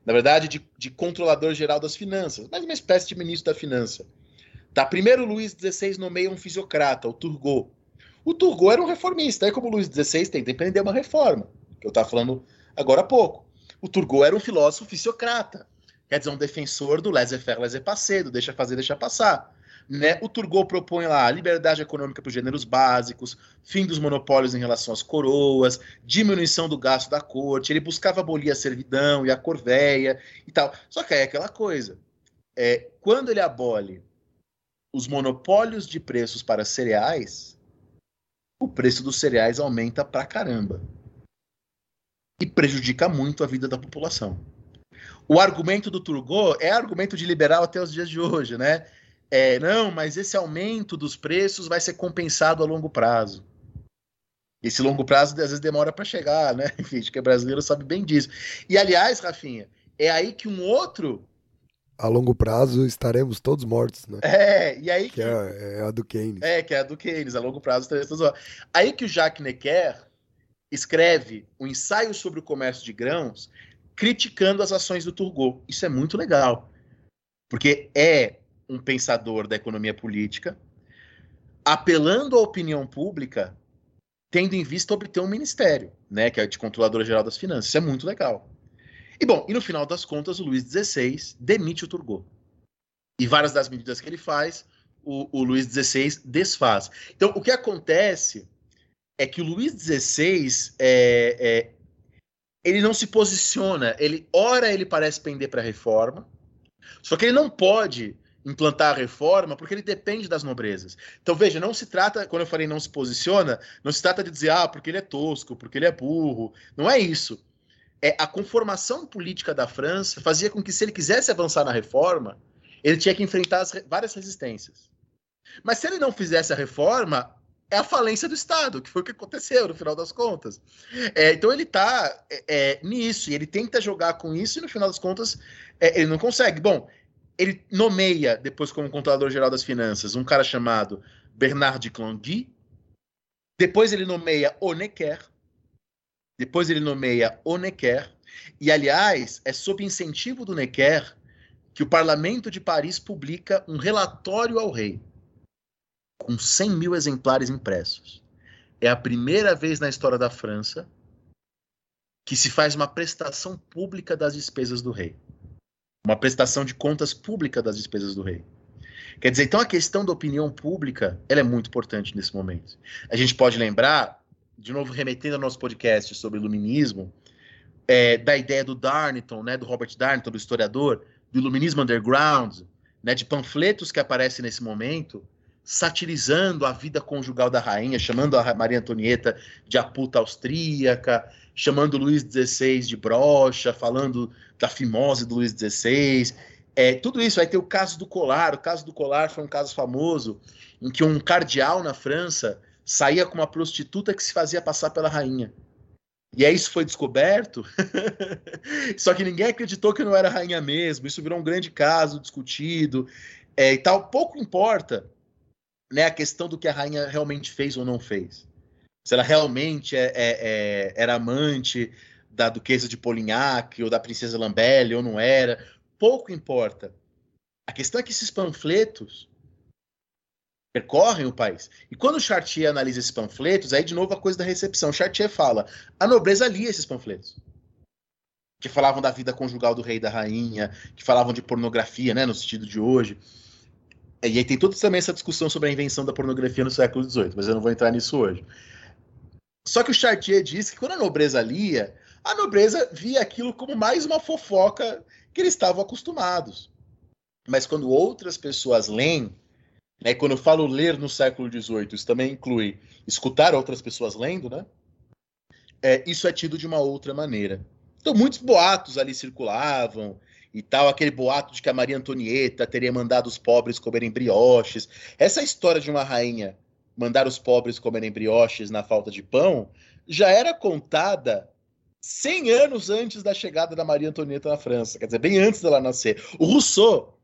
Na verdade, de, de controlador geral das finanças, mas uma espécie de ministro da finança. Tá, primeiro Luís XVI nomeia um fisiocrata, o Turgot. O Turgot era um reformista, aí como o XVI tenta empreender uma reforma, que eu estava falando agora há pouco. O Turgot era um filósofo fisiocrata, quer dizer, um defensor do laissez-faire, laissez-passer, do deixa fazer, deixa passar. Né? O Turgot propõe lá liberdade econômica para os gêneros básicos, fim dos monopólios em relação às coroas, diminuição do gasto da corte, ele buscava abolir a servidão e a corvéia e tal. Só que aí é aquela coisa, é, quando ele abole os monopólios de preços para cereais, o preço dos cereais aumenta pra caramba. E prejudica muito a vida da população. O argumento do Turgot é argumento de liberal até os dias de hoje, né? É, não, mas esse aumento dos preços vai ser compensado a longo prazo. Esse longo prazo às vezes demora para chegar, né? *laughs* Enfim, que é brasileiro sabe bem disso. E aliás, Rafinha, é aí que um outro. A longo prazo estaremos todos mortos, né? É, e aí Que é, é a do Keynes. É, que é a do Keynes, a longo prazo. estaremos todos mortos. Aí que o Jacques Necker escreve um ensaio sobre o comércio de grãos criticando as ações do Turgot. Isso é muito legal, porque é um pensador da economia política, apelando à opinião pública, tendo em vista obter um ministério, né, que é de controladora geral das finanças. Isso é muito legal. E bom, e no final das contas, o Luís XVI demite o Turgot. E várias das medidas que ele faz, o, o Luís XVI desfaz. Então, o que acontece é que o Luís XVI é, é, ele não se posiciona. Ele ora ele parece pender para a reforma, só que ele não pode implantar a reforma porque ele depende das nobrezas. Então veja, não se trata, quando eu falei não se posiciona, não se trata de dizer ah porque ele é tosco, porque ele é burro. Não é isso. É a conformação política da França fazia com que se ele quisesse avançar na reforma, ele tinha que enfrentar as, várias resistências. Mas se ele não fizesse a reforma, é a falência do Estado, que foi o que aconteceu no final das contas. É, então ele está é, é, nisso, e ele tenta jogar com isso, e no final das contas é, ele não consegue. Bom, ele nomeia, depois como controlador geral das finanças, um cara chamado Bernard de Clangui, depois ele nomeia o Necker, depois ele nomeia o Necker, e aliás, é sob incentivo do Necker que o Parlamento de Paris publica um relatório ao rei com 100 mil exemplares impressos. É a primeira vez na história da França que se faz uma prestação pública das despesas do rei. Uma prestação de contas pública das despesas do rei. Quer dizer, então a questão da opinião pública ela é muito importante nesse momento. A gente pode lembrar, de novo remetendo ao nosso podcast sobre iluminismo, é, da ideia do Darnton, né, do Robert Darnton, do historiador, do iluminismo underground, né, de panfletos que aparecem nesse momento, satirizando a vida conjugal da rainha, chamando a Maria Antonieta de a puta austríaca, chamando Luís XVI de brocha, falando da fimose do Luís XVI. É, tudo isso. Vai ter o caso do colar. O caso do colar foi um caso famoso em que um cardeal na França saía com uma prostituta que se fazia passar pela rainha. E aí isso foi descoberto. *laughs* Só que ninguém acreditou que não era rainha mesmo. Isso virou um grande caso discutido é, e tal. Pouco importa né, a questão do que a rainha realmente fez ou não fez. Se ela realmente é, é, é era amante da duquesa de Polignac ou da princesa Lambelle ou não era. Pouco importa. A questão é que esses panfletos percorrem o país. E quando Chartier analisa esses panfletos, aí de novo a coisa da recepção. Chartier fala: a nobreza lia esses panfletos. Que falavam da vida conjugal do rei e da rainha, que falavam de pornografia, né, no sentido de hoje. E aí tem toda também essa discussão sobre a invenção da pornografia no século XVIII, mas eu não vou entrar nisso hoje. Só que o Chartier diz que quando a nobreza lia, a nobreza via aquilo como mais uma fofoca que eles estavam acostumados. Mas quando outras pessoas leem, né, quando eu falo ler no século XVIII, isso também inclui escutar outras pessoas lendo, né? É, isso é tido de uma outra maneira. Então, muitos boatos ali circulavam e tal, aquele boato de que a Maria Antonieta teria mandado os pobres comerem brioches. Essa história de uma rainha mandar os pobres comerem brioches na falta de pão já era contada 100 anos antes da chegada da Maria Antonieta na França, quer dizer, bem antes dela nascer. O Rousseau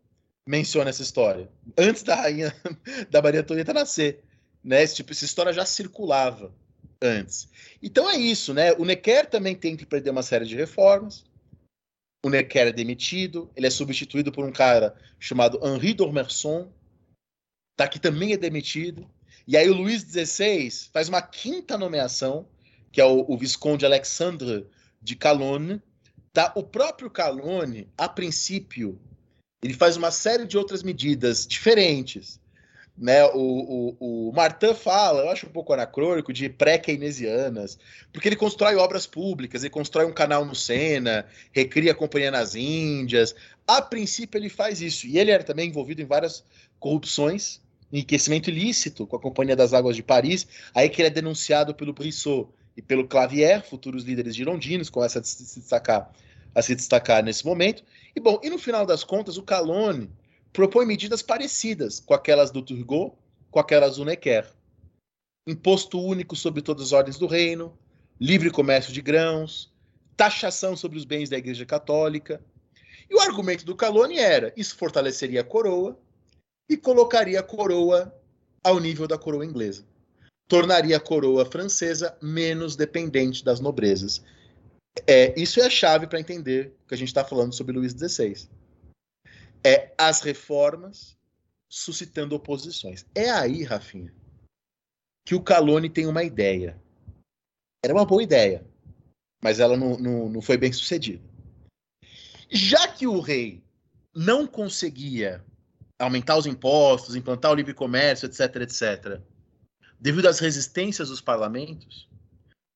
menciona essa história. Antes da rainha *laughs* da Maria Antonieta nascer. Né? Esse, tipo, essa história já circulava antes. Então é isso, né? O Necker também tem que perder uma série de reformas. O Necker é demitido, ele é substituído por um cara chamado Henri d'Ormerson, tá, que também é demitido. E aí o Luís XVI faz uma quinta nomeação, que é o, o Visconde Alexandre de Calonne. Tá? O próprio Calonne, a princípio, ele faz uma série de outras medidas diferentes. Né? O, o, o Martin fala, eu acho um pouco anacrônico, de pré-keynesianas, porque ele constrói obras públicas, ele constrói um canal no Sena, recria a Companhia nas Índias. A princípio, ele faz isso. E ele era também envolvido em várias corrupções, enriquecimento ilícito com a Companhia das Águas de Paris, aí que ele é denunciado pelo Brissot e pelo Clavier, futuros líderes girondinos, começa a se destacar, a se destacar nesse momento. E bom, e no final das contas, o Calone propõe medidas parecidas com aquelas do Turgot, com aquelas do Necker. Imposto único sobre todas as ordens do reino, livre comércio de grãos, taxação sobre os bens da Igreja Católica. E o argumento do Calone era: isso fortaleceria a coroa e colocaria a coroa ao nível da coroa inglesa. Tornaria a coroa francesa menos dependente das nobrezas. É, isso é a chave para entender o que a gente está falando sobre Luís XVI. É as reformas suscitando oposições. É aí, Rafinha, que o Calone tem uma ideia. Era uma boa ideia, mas ela não, não, não foi bem sucedida. Já que o rei não conseguia aumentar os impostos, implantar o livre comércio, etc., etc., devido às resistências dos parlamentos,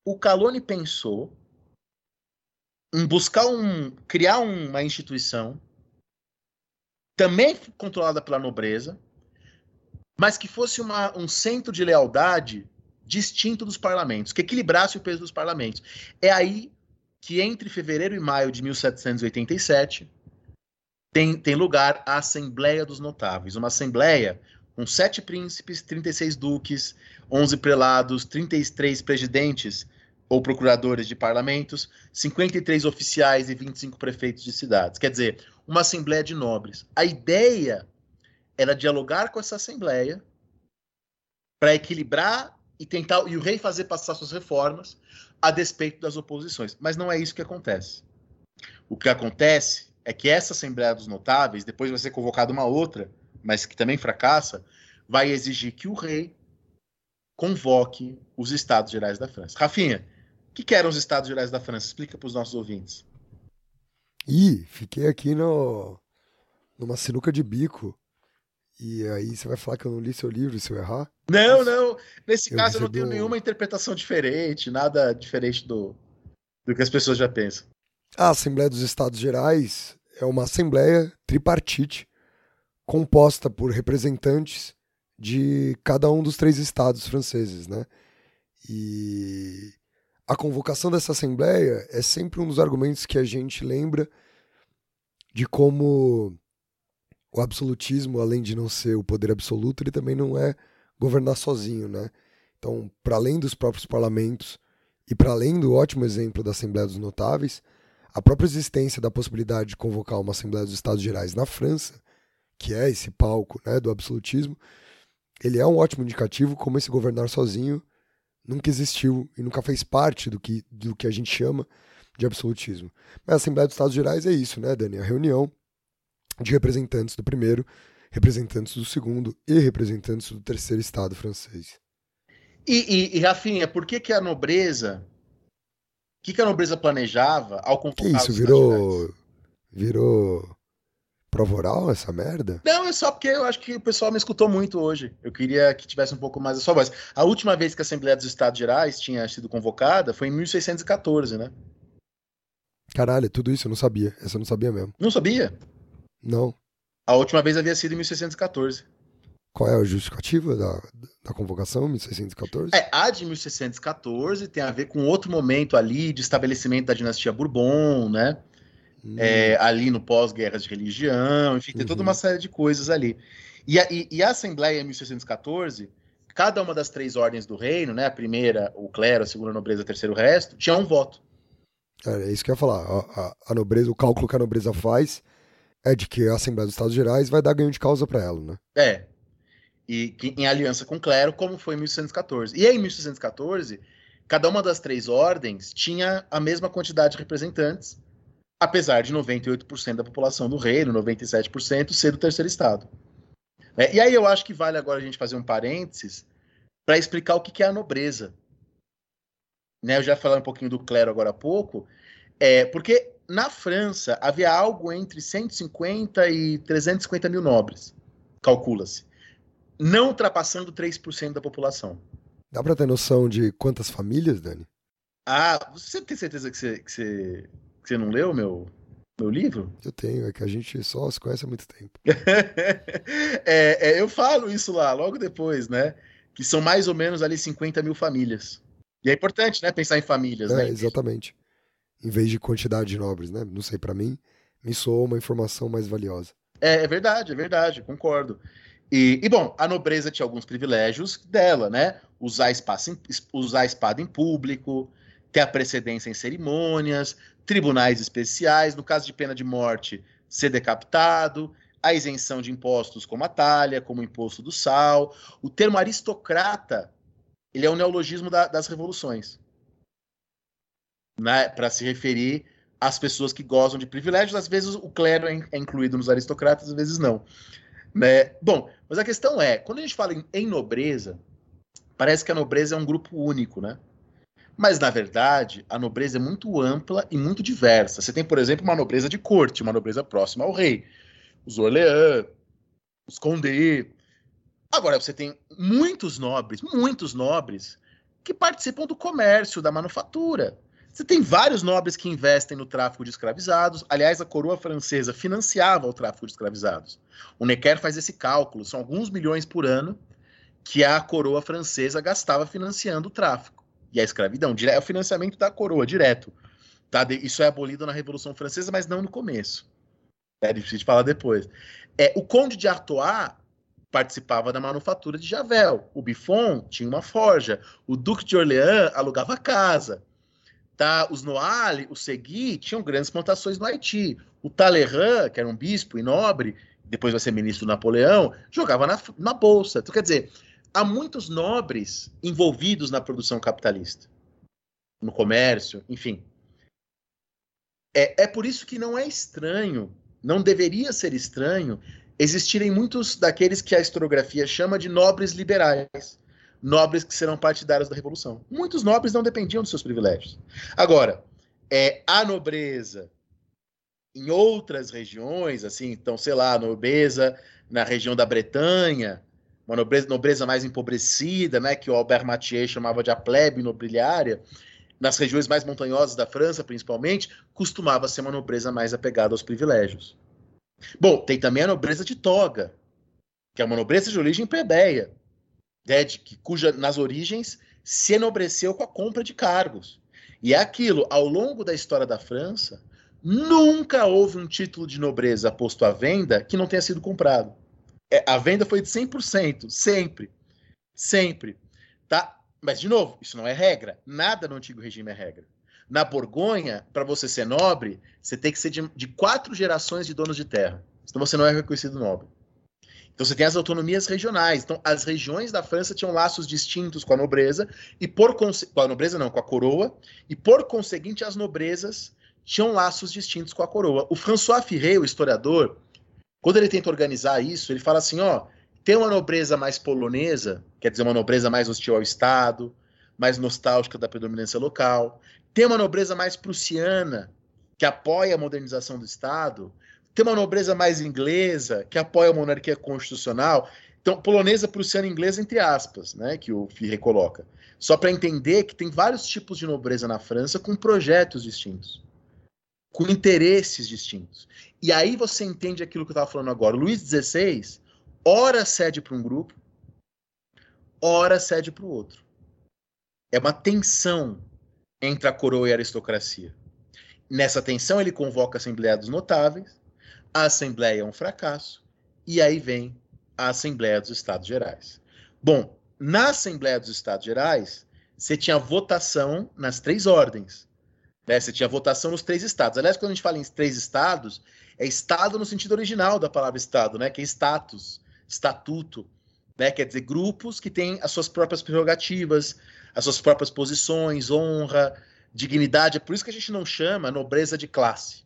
o Calone pensou em buscar um, criar uma instituição também controlada pela nobreza, mas que fosse uma, um centro de lealdade distinto dos parlamentos, que equilibrasse o peso dos parlamentos. É aí que entre fevereiro e maio de 1787 tem, tem lugar a Assembleia dos Notáveis, uma assembleia com sete príncipes, 36 duques, 11 prelados, 33 presidentes ou procuradores de parlamentos, 53 oficiais e 25 prefeitos de cidades. Quer dizer, uma assembleia de nobres. A ideia era dialogar com essa assembleia para equilibrar e tentar e o rei fazer passar suas reformas a despeito das oposições. Mas não é isso que acontece. O que acontece é que essa assembleia dos notáveis, depois vai ser convocada uma outra, mas que também fracassa, vai exigir que o rei convoque os Estados Gerais da França. Rafinha, que, que eram os Estados Gerais da França? Explica para os nossos ouvintes. Ih, fiquei aqui no, numa sinuca de bico. E aí você vai falar que eu não li seu livro se eu errar? Não, não. Nesse eu caso eu não tenho um... nenhuma interpretação diferente, nada diferente do, do que as pessoas já pensam. A Assembleia dos Estados Gerais é uma assembleia tripartite composta por representantes de cada um dos três estados franceses, né? E a convocação dessa assembleia é sempre um dos argumentos que a gente lembra de como o absolutismo, além de não ser o poder absoluto, ele também não é governar sozinho, né? Então, para além dos próprios parlamentos E para além do ótimo exemplo da Assembleia dos Notáveis, a própria existência da possibilidade de convocar uma Assembleia dos Estados Gerais na França, que é esse palco né, do absolutismo, ele é um ótimo indicativo como esse governar sozinho nunca existiu e nunca fez parte do que, do que a gente chama de absolutismo. Mas a Assembleia dos Estados Gerais é isso, né, Dani? A reunião de representantes do primeiro, representantes do segundo e representantes do terceiro Estado francês. E, e, e Rafinha, por que, que a nobreza que, que a nobreza planejava ao convocar Que isso, virou. Virou. Prova oral essa merda? Não, é só porque eu acho que o pessoal me escutou muito hoje. Eu queria que tivesse um pouco mais a sua voz. A última vez que a Assembleia dos Estados Gerais tinha sido convocada foi em 1614, né? Caralho, tudo isso eu não sabia. Essa eu não sabia mesmo. Não sabia? Não. A última vez havia sido em 1614. Qual é a justificativa da, da convocação, 1614? É, a de 1614 tem a ver com outro momento ali de estabelecimento da dinastia Bourbon, né? Hum. É, ali no pós-guerra de religião, enfim, tem uhum. toda uma série de coisas ali. E a, e, e a Assembleia em 1614, cada uma das três ordens do reino, né? A primeira, o clero, a segunda, a nobreza, a terceira, o resto, tinha um voto. É, é isso que eu ia falar. A, a, a nobreza, o cálculo que a nobreza faz é de que a Assembleia dos Estados Gerais vai dar ganho de causa para ela, né? É, e que, em aliança com o clero, como foi em 1614. E aí, em 1614, cada uma das três ordens tinha a mesma quantidade de representantes, apesar de 98% da população do reino, 97%, ser do terceiro estado. É, e aí eu acho que vale agora a gente fazer um parênteses para explicar o que, que é a nobreza. Né, eu já falei um pouquinho do clero agora há pouco, é, porque na França havia algo entre 150 e 350 mil nobres, calcula-se não ultrapassando 3% da população. Dá para ter noção de quantas famílias, Dani? Ah, você tem certeza que você, que você, que você não leu meu, meu livro? Eu tenho, é que a gente só se conhece há muito tempo. *laughs* é, é, eu falo isso lá, logo depois, né? Que são mais ou menos ali 50 mil famílias. E é importante, né? Pensar em famílias, é, né? Exatamente. Em vez de quantidade de nobres, né? Não sei, para mim, me soou uma informação mais valiosa. É, é verdade, é verdade, concordo. E, e, bom, a nobreza tinha alguns privilégios dela, né? Usar, espaço em, usar espada em público, ter a precedência em cerimônias, tribunais especiais, no caso de pena de morte, ser decapitado, a isenção de impostos como a talha, como o imposto do sal. O termo aristocrata, ele é um neologismo da, das revoluções, né? Para se referir às pessoas que gozam de privilégios. Às vezes o clero é, é incluído nos aristocratas, às vezes não. Né? Bom, mas a questão é, quando a gente fala em, em nobreza, parece que a nobreza é um grupo único, né? Mas, na verdade, a nobreza é muito ampla e muito diversa. Você tem, por exemplo, uma nobreza de corte, uma nobreza próxima ao rei. Os Orleans, os Condé. Agora, você tem muitos nobres, muitos nobres, que participam do comércio, da manufatura. Você tem vários nobres que investem no tráfico de escravizados. Aliás, a coroa francesa financiava o tráfico de escravizados. O Necker faz esse cálculo, são alguns milhões por ano que a coroa francesa gastava financiando o tráfico. E a escravidão, é o financiamento da coroa, direto. Tá? Isso é abolido na Revolução Francesa, mas não no começo. É difícil de falar depois. É, o Conde de Artois participava da manufatura de Javel. O Buffon tinha uma forja. O Duque de Orleans alugava casa. Tá? Os Noale, o Segui, tinham grandes plantações no Haiti. O Talleyrand, que era um bispo e nobre, depois vai ser ministro do Napoleão, jogava na, na bolsa. Então, quer dizer, há muitos nobres envolvidos na produção capitalista, no comércio, enfim. É, é por isso que não é estranho, não deveria ser estranho, existirem muitos daqueles que a historiografia chama de nobres liberais nobres que serão partidários da Revolução. Muitos nobres não dependiam dos seus privilégios. Agora, é, a nobreza em outras regiões, assim, então, sei lá, a nobreza na região da Bretanha, uma nobreza, nobreza mais empobrecida, né, que o Albert Mathieu chamava de a plebe nobiliária, nas regiões mais montanhosas da França, principalmente, costumava ser uma nobreza mais apegada aos privilégios. Bom, tem também a nobreza de toga, que é uma nobreza de origem plebeia, né, de, cuja nas origens se enobreceu com a compra de cargos. E é aquilo, ao longo da história da França, nunca houve um título de nobreza posto à venda que não tenha sido comprado. É, a venda foi de 100%, sempre. Sempre. Tá? Mas, de novo, isso não é regra. Nada no antigo regime é regra. Na Borgonha, para você ser nobre, você tem que ser de, de, quatro gerações de donos de terra. Senão você não é reconhecido nobre. Então você tem as autonomias regionais. Então as regiões da França tinham laços distintos com a nobreza e por com a nobreza não, com a coroa e por conseguinte as nobrezas tinham laços distintos com a coroa. O François Firret, o historiador, quando ele tenta organizar isso, ele fala assim, ó, tem uma nobreza mais polonesa, quer dizer, uma nobreza mais hostil ao Estado, mais nostálgica da predominância local. Tem uma nobreza mais prussiana, que apoia a modernização do Estado. Tem uma nobreza mais inglesa, que apoia a monarquia constitucional. Então, polonesa, prussiana e inglesa, entre aspas, né, que o Firre coloca. Só para entender que tem vários tipos de nobreza na França com projetos distintos, com interesses distintos. E aí você entende aquilo que eu estava falando agora. O Luís XVI ora cede para um grupo, ora cede para o outro. É uma tensão entre a coroa e a aristocracia. Nessa tensão, ele convoca a Assembleia dos Notáveis, a Assembleia é um fracasso, e aí vem a Assembleia dos Estados Gerais. Bom, na Assembleia dos Estados Gerais, você tinha votação nas três ordens. Né? Você tinha votação nos três estados. Aliás, quando a gente fala em três estados, é estado no sentido original da palavra estado, né? que é status estatuto, né? quer dizer, grupos que têm as suas próprias prerrogativas, as suas próprias posições, honra, dignidade. É por isso que a gente não chama nobreza de classe.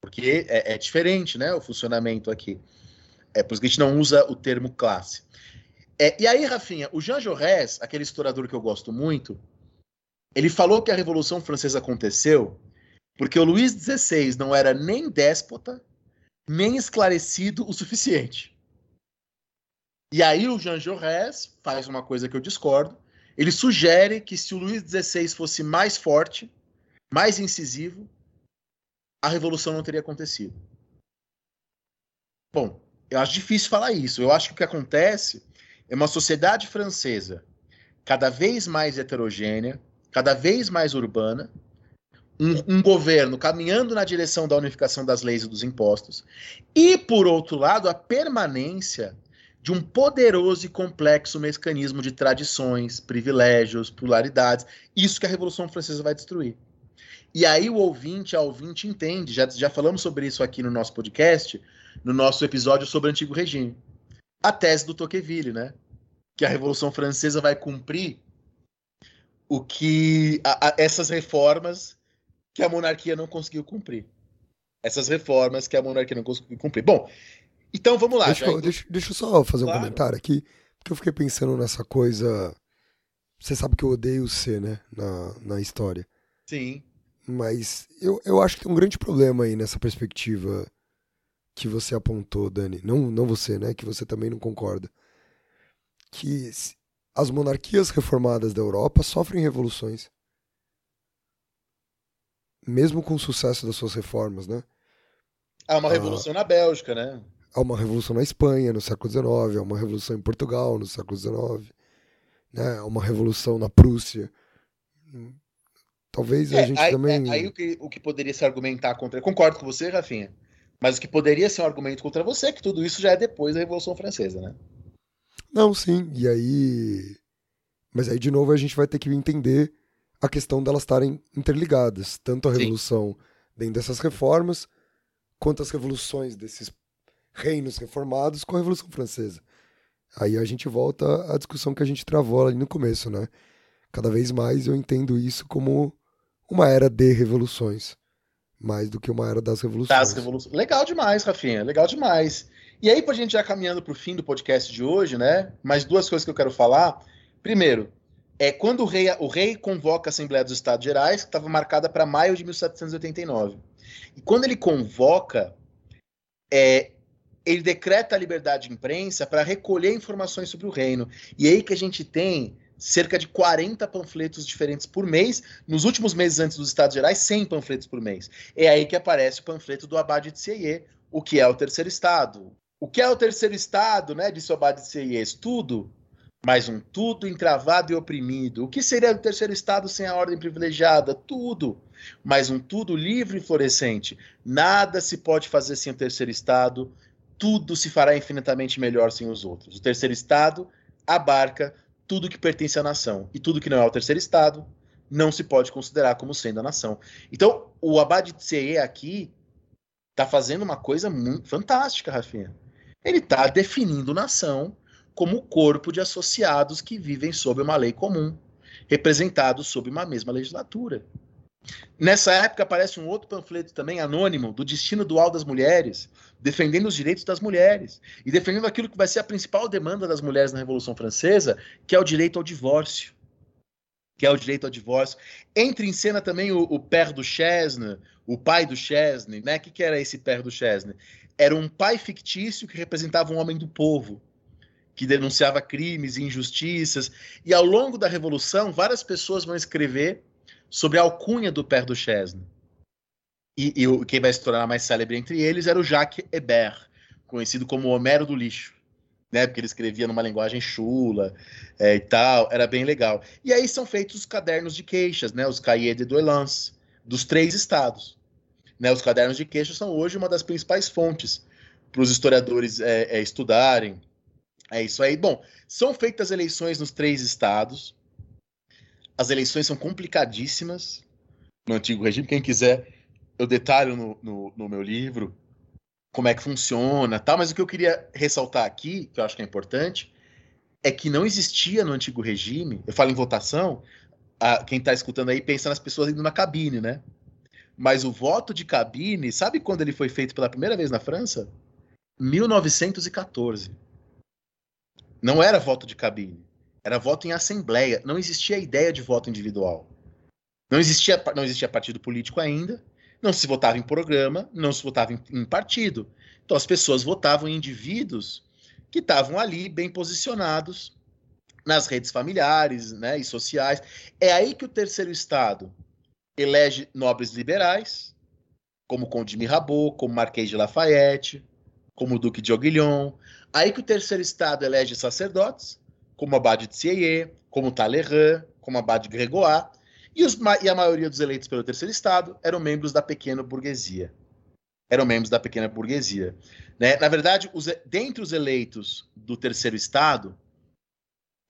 Porque é, é diferente né, o funcionamento aqui. É por isso que a gente não usa o termo classe. É, e aí, Rafinha, o Jean Jaurès, aquele historiador que eu gosto muito, ele falou que a Revolução Francesa aconteceu porque o Luís XVI não era nem déspota, nem esclarecido o suficiente. E aí o Jean Jaurès faz uma coisa que eu discordo. Ele sugere que se o Luís XVI fosse mais forte, mais incisivo, a revolução não teria acontecido. Bom, eu acho difícil falar isso. Eu acho que o que acontece é uma sociedade francesa cada vez mais heterogênea, cada vez mais urbana, um, um, governo caminhando na direção da unificação das leis e dos impostos, e, por outro lado, a permanência de um poderoso e complexo mecanismo de tradições, privilégios, pluralidades. Isso que a Revolução Francesa vai destruir. E aí o ouvinte, a ouvinte entende, já, já falamos sobre isso aqui no nosso podcast, no nosso episódio sobre o Antigo Regime. A tese do Tocqueville, né? Que a Revolução Francesa vai cumprir o que a, a, essas reformas que a monarquia não conseguiu cumprir. Essas reformas que a monarquia não conseguiu cumprir. Bom, então vamos lá. Deixa, eu, deixa, deixa eu só fazer claro. um comentário aqui, porque eu fiquei pensando nessa coisa. Você sabe que eu odeio ser, né? Na, na história. Sim. Mas eu, eu acho que tem um grande problema aí nessa perspectiva que você apontou, Dani. Não, não você, né? Que você também não concorda. Que as monarquias reformadas da Europa sofrem revoluções. Mesmo com o sucesso das suas reformas, né? Há uma ah. revolução ah, na Bélgica, né? Há uma revolução na Espanha no século XIX, há uma revolução em Portugal no século XIX, né? há uma revolução na Prússia. Talvez é, a gente aí, também. É, aí o que, o que poderia se argumentar contra. Eu concordo com você, Rafinha. Mas o que poderia ser um argumento contra você é que tudo isso já é depois da Revolução Francesa, né? Não, sim. E aí. Mas aí, de novo, a gente vai ter que entender a questão delas estarem interligadas. Tanto a Revolução sim. dentro dessas reformas, quanto as revoluções desses reinos reformados com a Revolução Francesa. Aí a gente volta à discussão que a gente travou ali no começo, né? Cada vez mais eu entendo isso como uma era de revoluções, mais do que uma era das revoluções. Das revoluções. Legal demais, Rafinha, legal demais. E aí, pra gente já caminhando para o fim do podcast de hoje, né? Mais duas coisas que eu quero falar. Primeiro, é quando o rei, o rei convoca a Assembleia dos Estados Gerais, que estava marcada para maio de 1789. E quando ele convoca, é, ele decreta a liberdade de imprensa para recolher informações sobre o reino. E é aí que a gente tem cerca de 40 panfletos diferentes por mês. Nos últimos meses antes dos Estados Gerais, 100 panfletos por mês. É aí que aparece o panfleto do Abade de Sieyé, o que é o terceiro estado. O que é o terceiro estado, né, disse o Abade de Sieyé? Tudo, mas um tudo encravado e oprimido. O que seria o terceiro estado sem a ordem privilegiada? Tudo, mas um tudo livre e florescente. Nada se pode fazer sem o terceiro estado, tudo se fará infinitamente melhor sem os outros. O terceiro estado abarca tudo que pertence à nação. E tudo que não é o terceiro estado não se pode considerar como sendo a nação. Então, o Abad Tseye aqui está fazendo uma coisa muito fantástica, Rafinha. Ele está definindo nação como corpo de associados que vivem sob uma lei comum, representados sob uma mesma legislatura. Nessa época aparece um outro panfleto também anônimo do destino dual das mulheres, defendendo os direitos das mulheres e defendendo aquilo que vai ser a principal demanda das mulheres na Revolução Francesa, que é o direito ao divórcio. Que é o direito ao divórcio. Entra em cena também o, o Père do Chesne, o pai do Chesne, né? O que, que era esse Père do Chesne? Era um pai fictício que representava um homem do povo, que denunciava crimes e injustiças. E ao longo da Revolução, várias pessoas vão escrever sobre a alcunha do Père Duchesne. E, e quem vai se tornar mais célebre entre eles era o Jacques Hébert, conhecido como Homero do Lixo. Né, porque ele escrevia numa linguagem chula é, e tal, era bem legal. E aí são feitos os cadernos de queixas, né, os cahiers de doléances, dos três estados. Né, os cadernos de queixas são hoje uma das principais fontes para os historiadores é, é, estudarem. É isso aí. Bom, são feitas eleições nos três estados, as eleições são complicadíssimas no antigo regime. Quem quiser, eu detalho no, no, no meu livro como é que funciona, tal. Mas o que eu queria ressaltar aqui, que eu acho que é importante, é que não existia no antigo regime. Eu falo em votação. A, quem está escutando aí pensa nas pessoas indo na cabine, né? Mas o voto de cabine, sabe quando ele foi feito pela primeira vez na França? 1914. Não era voto de cabine. Era voto em assembleia. Não existia a ideia de voto individual. Não existia, não existia partido político ainda. Não se votava em programa, não se votava em, em partido. Então as pessoas votavam em indivíduos que estavam ali bem posicionados nas redes familiares né, e sociais. É aí que o terceiro Estado elege nobres liberais, como Conde de Mirabeau, como Marquês de Lafayette, como Duque de Aiguillon. Aí que o terceiro Estado elege sacerdotes, como Abade de Sieyé, como Talleyrand, como Abade Gregoire, e, os, e a maioria dos eleitos pelo terceiro estado eram membros da pequena burguesia. Eram membros da pequena burguesia. Né? Na verdade, os, dentre os eleitos do terceiro estado,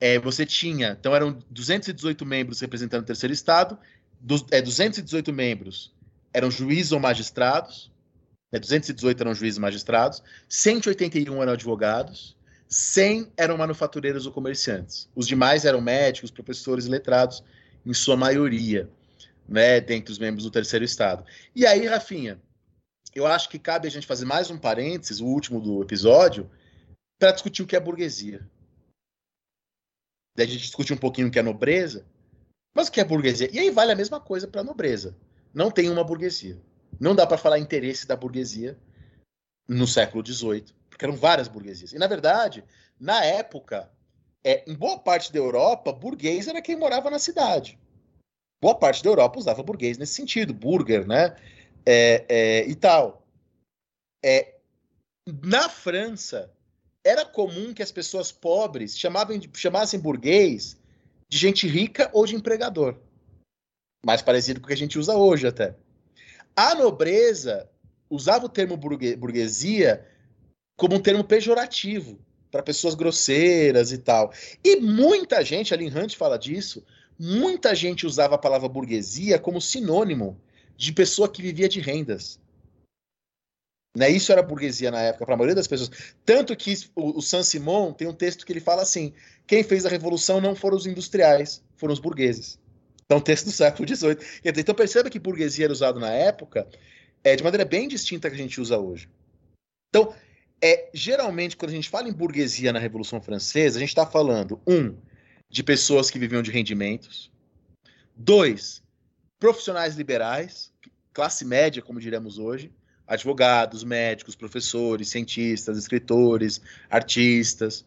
é, você tinha, então eram 218 membros representando o terceiro estado, dos, é, 218 membros eram juízes ou magistrados, né, 218 eram juízes magistrados, 181 eram advogados, 100 eram manufatureiros ou comerciantes. Os demais eram médicos, professores e letrados, em sua maioria, né, dentre os membros do terceiro estado. E aí, Rafinha, eu acho que cabe a gente fazer mais um parênteses, o último do episódio, para discutir o que é burguesia. Daí a gente discutir um pouquinho o que é nobreza, mas o que é burguesia? E aí vale a mesma coisa para a nobreza. Não tem uma burguesia. Não dá para falar interesse da burguesia no século XVIII porque eram várias burguesias. E, na verdade, na época, é, em boa parte da Europa, burguês era quem morava na cidade. Boa parte da Europa usava burguês nesse sentido, burger, né? É, é, e tal. É, na França, era comum que as pessoas pobres chamavam, chamassem burguês de gente rica ou de empregador. Mais parecido com o que a gente usa hoje até. A nobreza usava o termo burguesia como um termo pejorativo para pessoas grosseiras e tal. E muita gente, a Lynn Hunt fala disso, muita gente usava a palavra burguesia como sinônimo de pessoa que vivia de rendas. Né? Isso era burguesia na época, para a maioria das pessoas. Tanto que o, o Saint-Simon tem um texto que ele fala assim: quem fez a revolução não foram os industriais, foram os burgueses. Então, texto do século XVIII. Então, perceba que burguesia era usado na época é, de maneira bem distinta que a gente usa hoje. Então, é geralmente quando a gente fala em burguesia na Revolução Francesa, a gente está falando um de pessoas que viviam de rendimentos, dois profissionais liberais, classe média, como diremos hoje, advogados, médicos, professores, cientistas, escritores, artistas,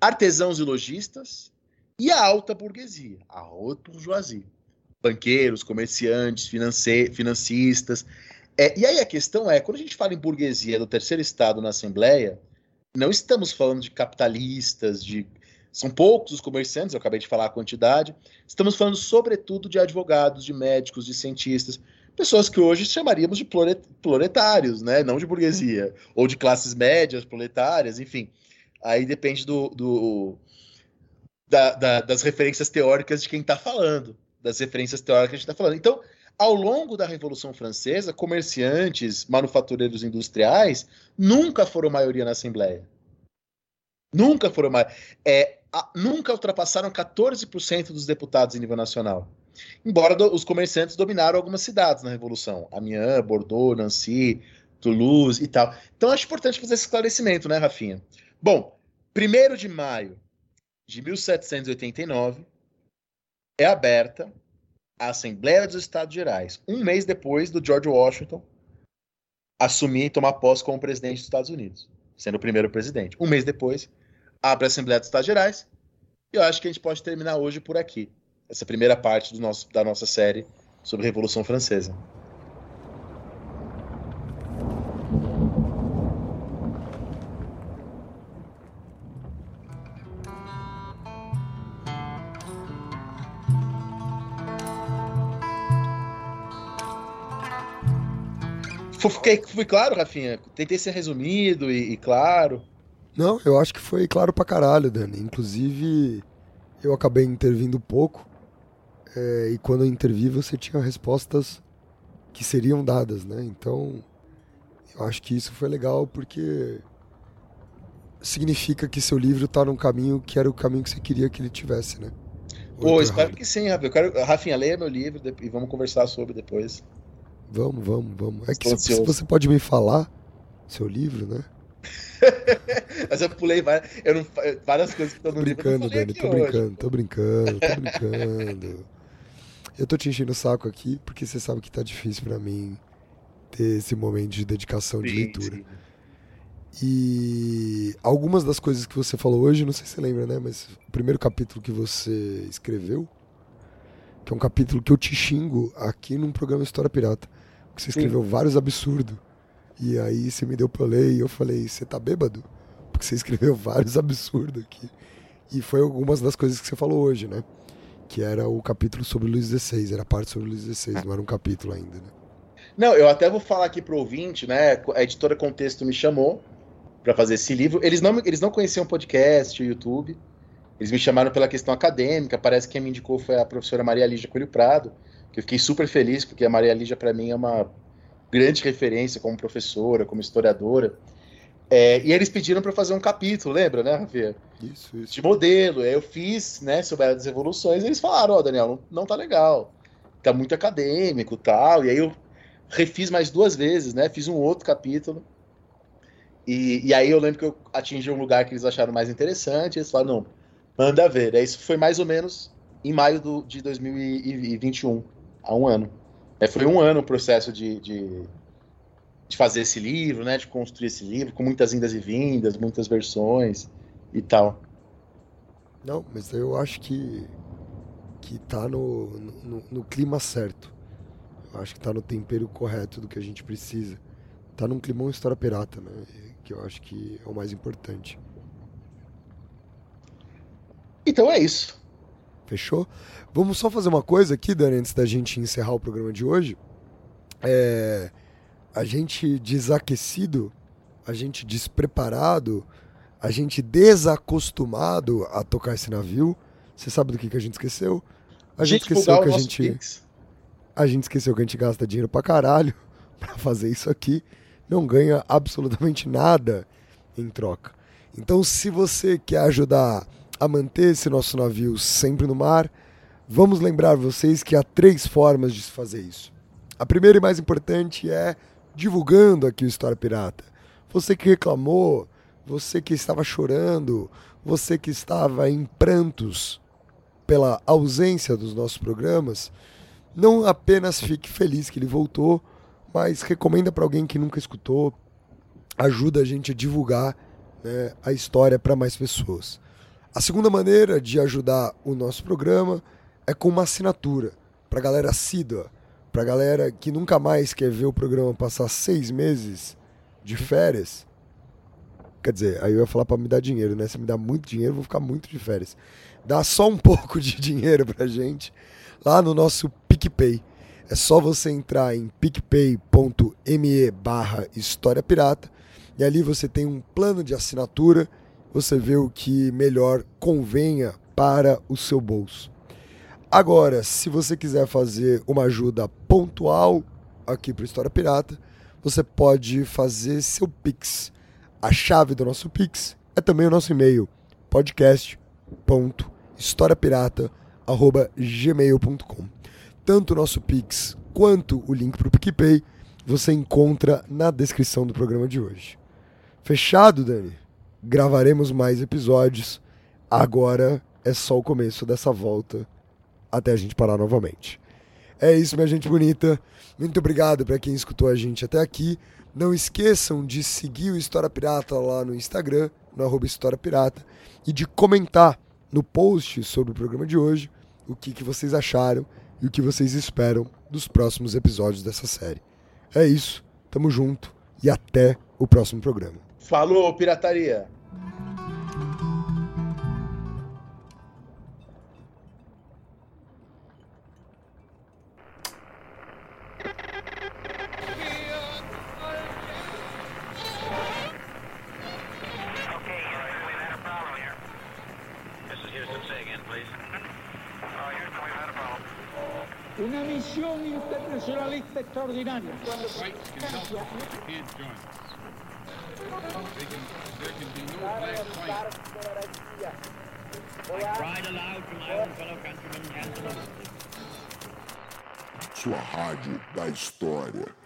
artesãos e lojistas e a alta burguesia, a haute bourgeoisie, banqueiros, comerciantes, financistas é, e aí a questão é, quando a gente fala em burguesia do terceiro estado na Assembleia, não estamos falando de capitalistas, de são poucos os comerciantes, eu acabei de falar a quantidade. Estamos falando sobretudo de advogados, de médicos, de cientistas, pessoas que hoje chamaríamos de proletários, né? Não de burguesia, ou de classes médias, proletárias, enfim. Aí depende do, do da, da, das referências teóricas de quem está falando, das referências teóricas que a gente está falando. Então, ao longo da Revolução Francesa, comerciantes, manufatureiros industriais nunca foram maioria na Assembleia. Nunca foram maioria. É, a, nunca ultrapassaram 14% dos deputados em nível nacional. Embora do, os comerciantes dominaram algumas cidades na Revolução. Amiens, Bordeaux, Nancy, Toulouse e tal. Então acho importante fazer esse esclarecimento, né, Rafinha? Bom, 1 de maio de 1789 é aberta a Assembleia dos Estados Gerais, um mês depois do George Washington assumir e tomar posse como presidente dos Estados Unidos, sendo o primeiro presidente. Um mês depois, abre a Assembleia dos Estados Gerais, e eu acho que a gente pode terminar hoje por aqui, essa primeira parte nosso, da nossa série sobre a Revolução Francesa. Fiquei, fui claro, Rafinha? Tentei ser resumido e, e, claro. Não, eu acho que foi claro pra caralho, Dani. Inclusive, eu acabei intervindo pouco. É, e quando eu intervi, você tinha respostas que seriam dadas, né? Então, eu acho que isso foi legal porque significa que seu livro está num caminho que era o caminho que você queria que ele tivesse, né? Pô, espero errado. que sim, Rafinha. Eu quero... Rafinha, leia meu livro e vamos conversar sobre depois. Vamos, vamos, vamos. É que se, se, você pode me falar seu livro, né? *laughs* Mas eu pulei várias, eu não, várias coisas que estão no livro. Dani, tô brincando, tô brincando, tô *laughs* brincando. eu tô te enchendo o saco aqui porque você sabe que tá difícil para mim ter esse momento de dedicação sim, de leitura. Sim. E algumas das coisas que você falou hoje, não sei se você lembra, né? Mas o primeiro capítulo que você escreveu, que é um capítulo que eu te xingo aqui num programa História Pirata que você escreveu Sim. vários absurdos. E aí você me deu pra ler e eu falei, você tá bêbado? Porque você *laughs* escreveu vários absurdos aqui. E foi algumas das coisas que você falou hoje, né? Que era o capítulo sobre Luiz XVI, era parte sobre Luiz XVI, não era um capítulo ainda, né? Não, eu até vou falar aqui pro ouvinte, né? A editora Contexto me chamou para fazer esse livro. Eles não, eles não conheciam o podcast, o YouTube. Eles me chamaram pela questão acadêmica. Parece que quem me indicou foi a professora Maria Lígia Coelho Prado que eu fiquei super feliz, porque a Maria Lígia, para mim, é uma grande referência como professora, como historiadora. É, e eles pediram para fazer um capítulo, lembra, né, Rafael? Isso, isso. De modelo. Aí eu fiz, né, sobre as revoluções, e eles falaram, ó, oh, Daniel, não, não tá legal. Tá muito acadêmico tal. E aí eu refiz mais duas vezes, né? Fiz um outro capítulo. E, e aí eu lembro que eu atingi um lugar que eles acharam mais interessante. E eles falaram, não, manda ver. Aí isso foi mais ou menos em maio do, de 2021 há um ano. É, foi um ano o processo de, de, de, fazer esse livro, né, de construir esse livro, com muitas indas e vindas, muitas versões e tal. Não, mas eu acho que que tá no, no, no clima certo. Eu acho que tá no tempero correto do que a gente precisa. Tá num climão história pirata, né? Que eu acho que é o mais importante. Então é isso. Fechou? Vamos só fazer uma coisa aqui, Dani, antes da gente encerrar o programa de hoje. É, a gente desaquecido, a gente despreparado, a gente desacostumado a tocar esse navio. Você sabe do que, que a gente esqueceu? A gente, gente esqueceu que a gente. Pix. A gente esqueceu que a gente gasta dinheiro pra caralho *laughs* pra fazer isso aqui. Não ganha absolutamente nada em troca. Então, se você quer ajudar a manter esse nosso navio sempre no mar, vamos lembrar vocês que há três formas de se fazer isso. A primeira e mais importante é divulgando aqui o História Pirata. Você que reclamou, você que estava chorando, você que estava em prantos pela ausência dos nossos programas, não apenas fique feliz que ele voltou, mas recomenda para alguém que nunca escutou, ajuda a gente a divulgar né, a história para mais pessoas. A segunda maneira de ajudar o nosso programa é com uma assinatura para galera assídua, para galera que nunca mais quer ver o programa passar seis meses de férias. Quer dizer, aí eu ia falar para me dar dinheiro, né? Se me dá muito dinheiro, eu vou ficar muito de férias. Dá só um *laughs* pouco de dinheiro pra gente lá no nosso PicPay. É só você entrar em picpay.me barra História Pirata e ali você tem um plano de assinatura você vê o que melhor convenha para o seu bolso. Agora, se você quiser fazer uma ajuda pontual aqui para História Pirata, você pode fazer seu Pix. A chave do nosso Pix é também o nosso e-mail, podcast.historiapirata.gmail.com. Tanto o nosso Pix quanto o link para o PicPay você encontra na descrição do programa de hoje. Fechado, Dani? Gravaremos mais episódios. Agora é só o começo dessa volta até a gente parar novamente. É isso, minha gente bonita. Muito obrigado para quem escutou a gente até aqui. Não esqueçam de seguir o História Pirata lá no Instagram, no arroba História Pirata, e de comentar no post sobre o programa de hoje o que, que vocês acharam e o que vocês esperam dos próximos episódios dessa série. É isso, tamo junto e até o próximo programa. Falou, pirataria! Okay, Houston, we've had a problem here. This is Houston. Say again, please. Houston, we've had a problem. Una misión internacionalista extraordinaria. Fights Sua rádio da história.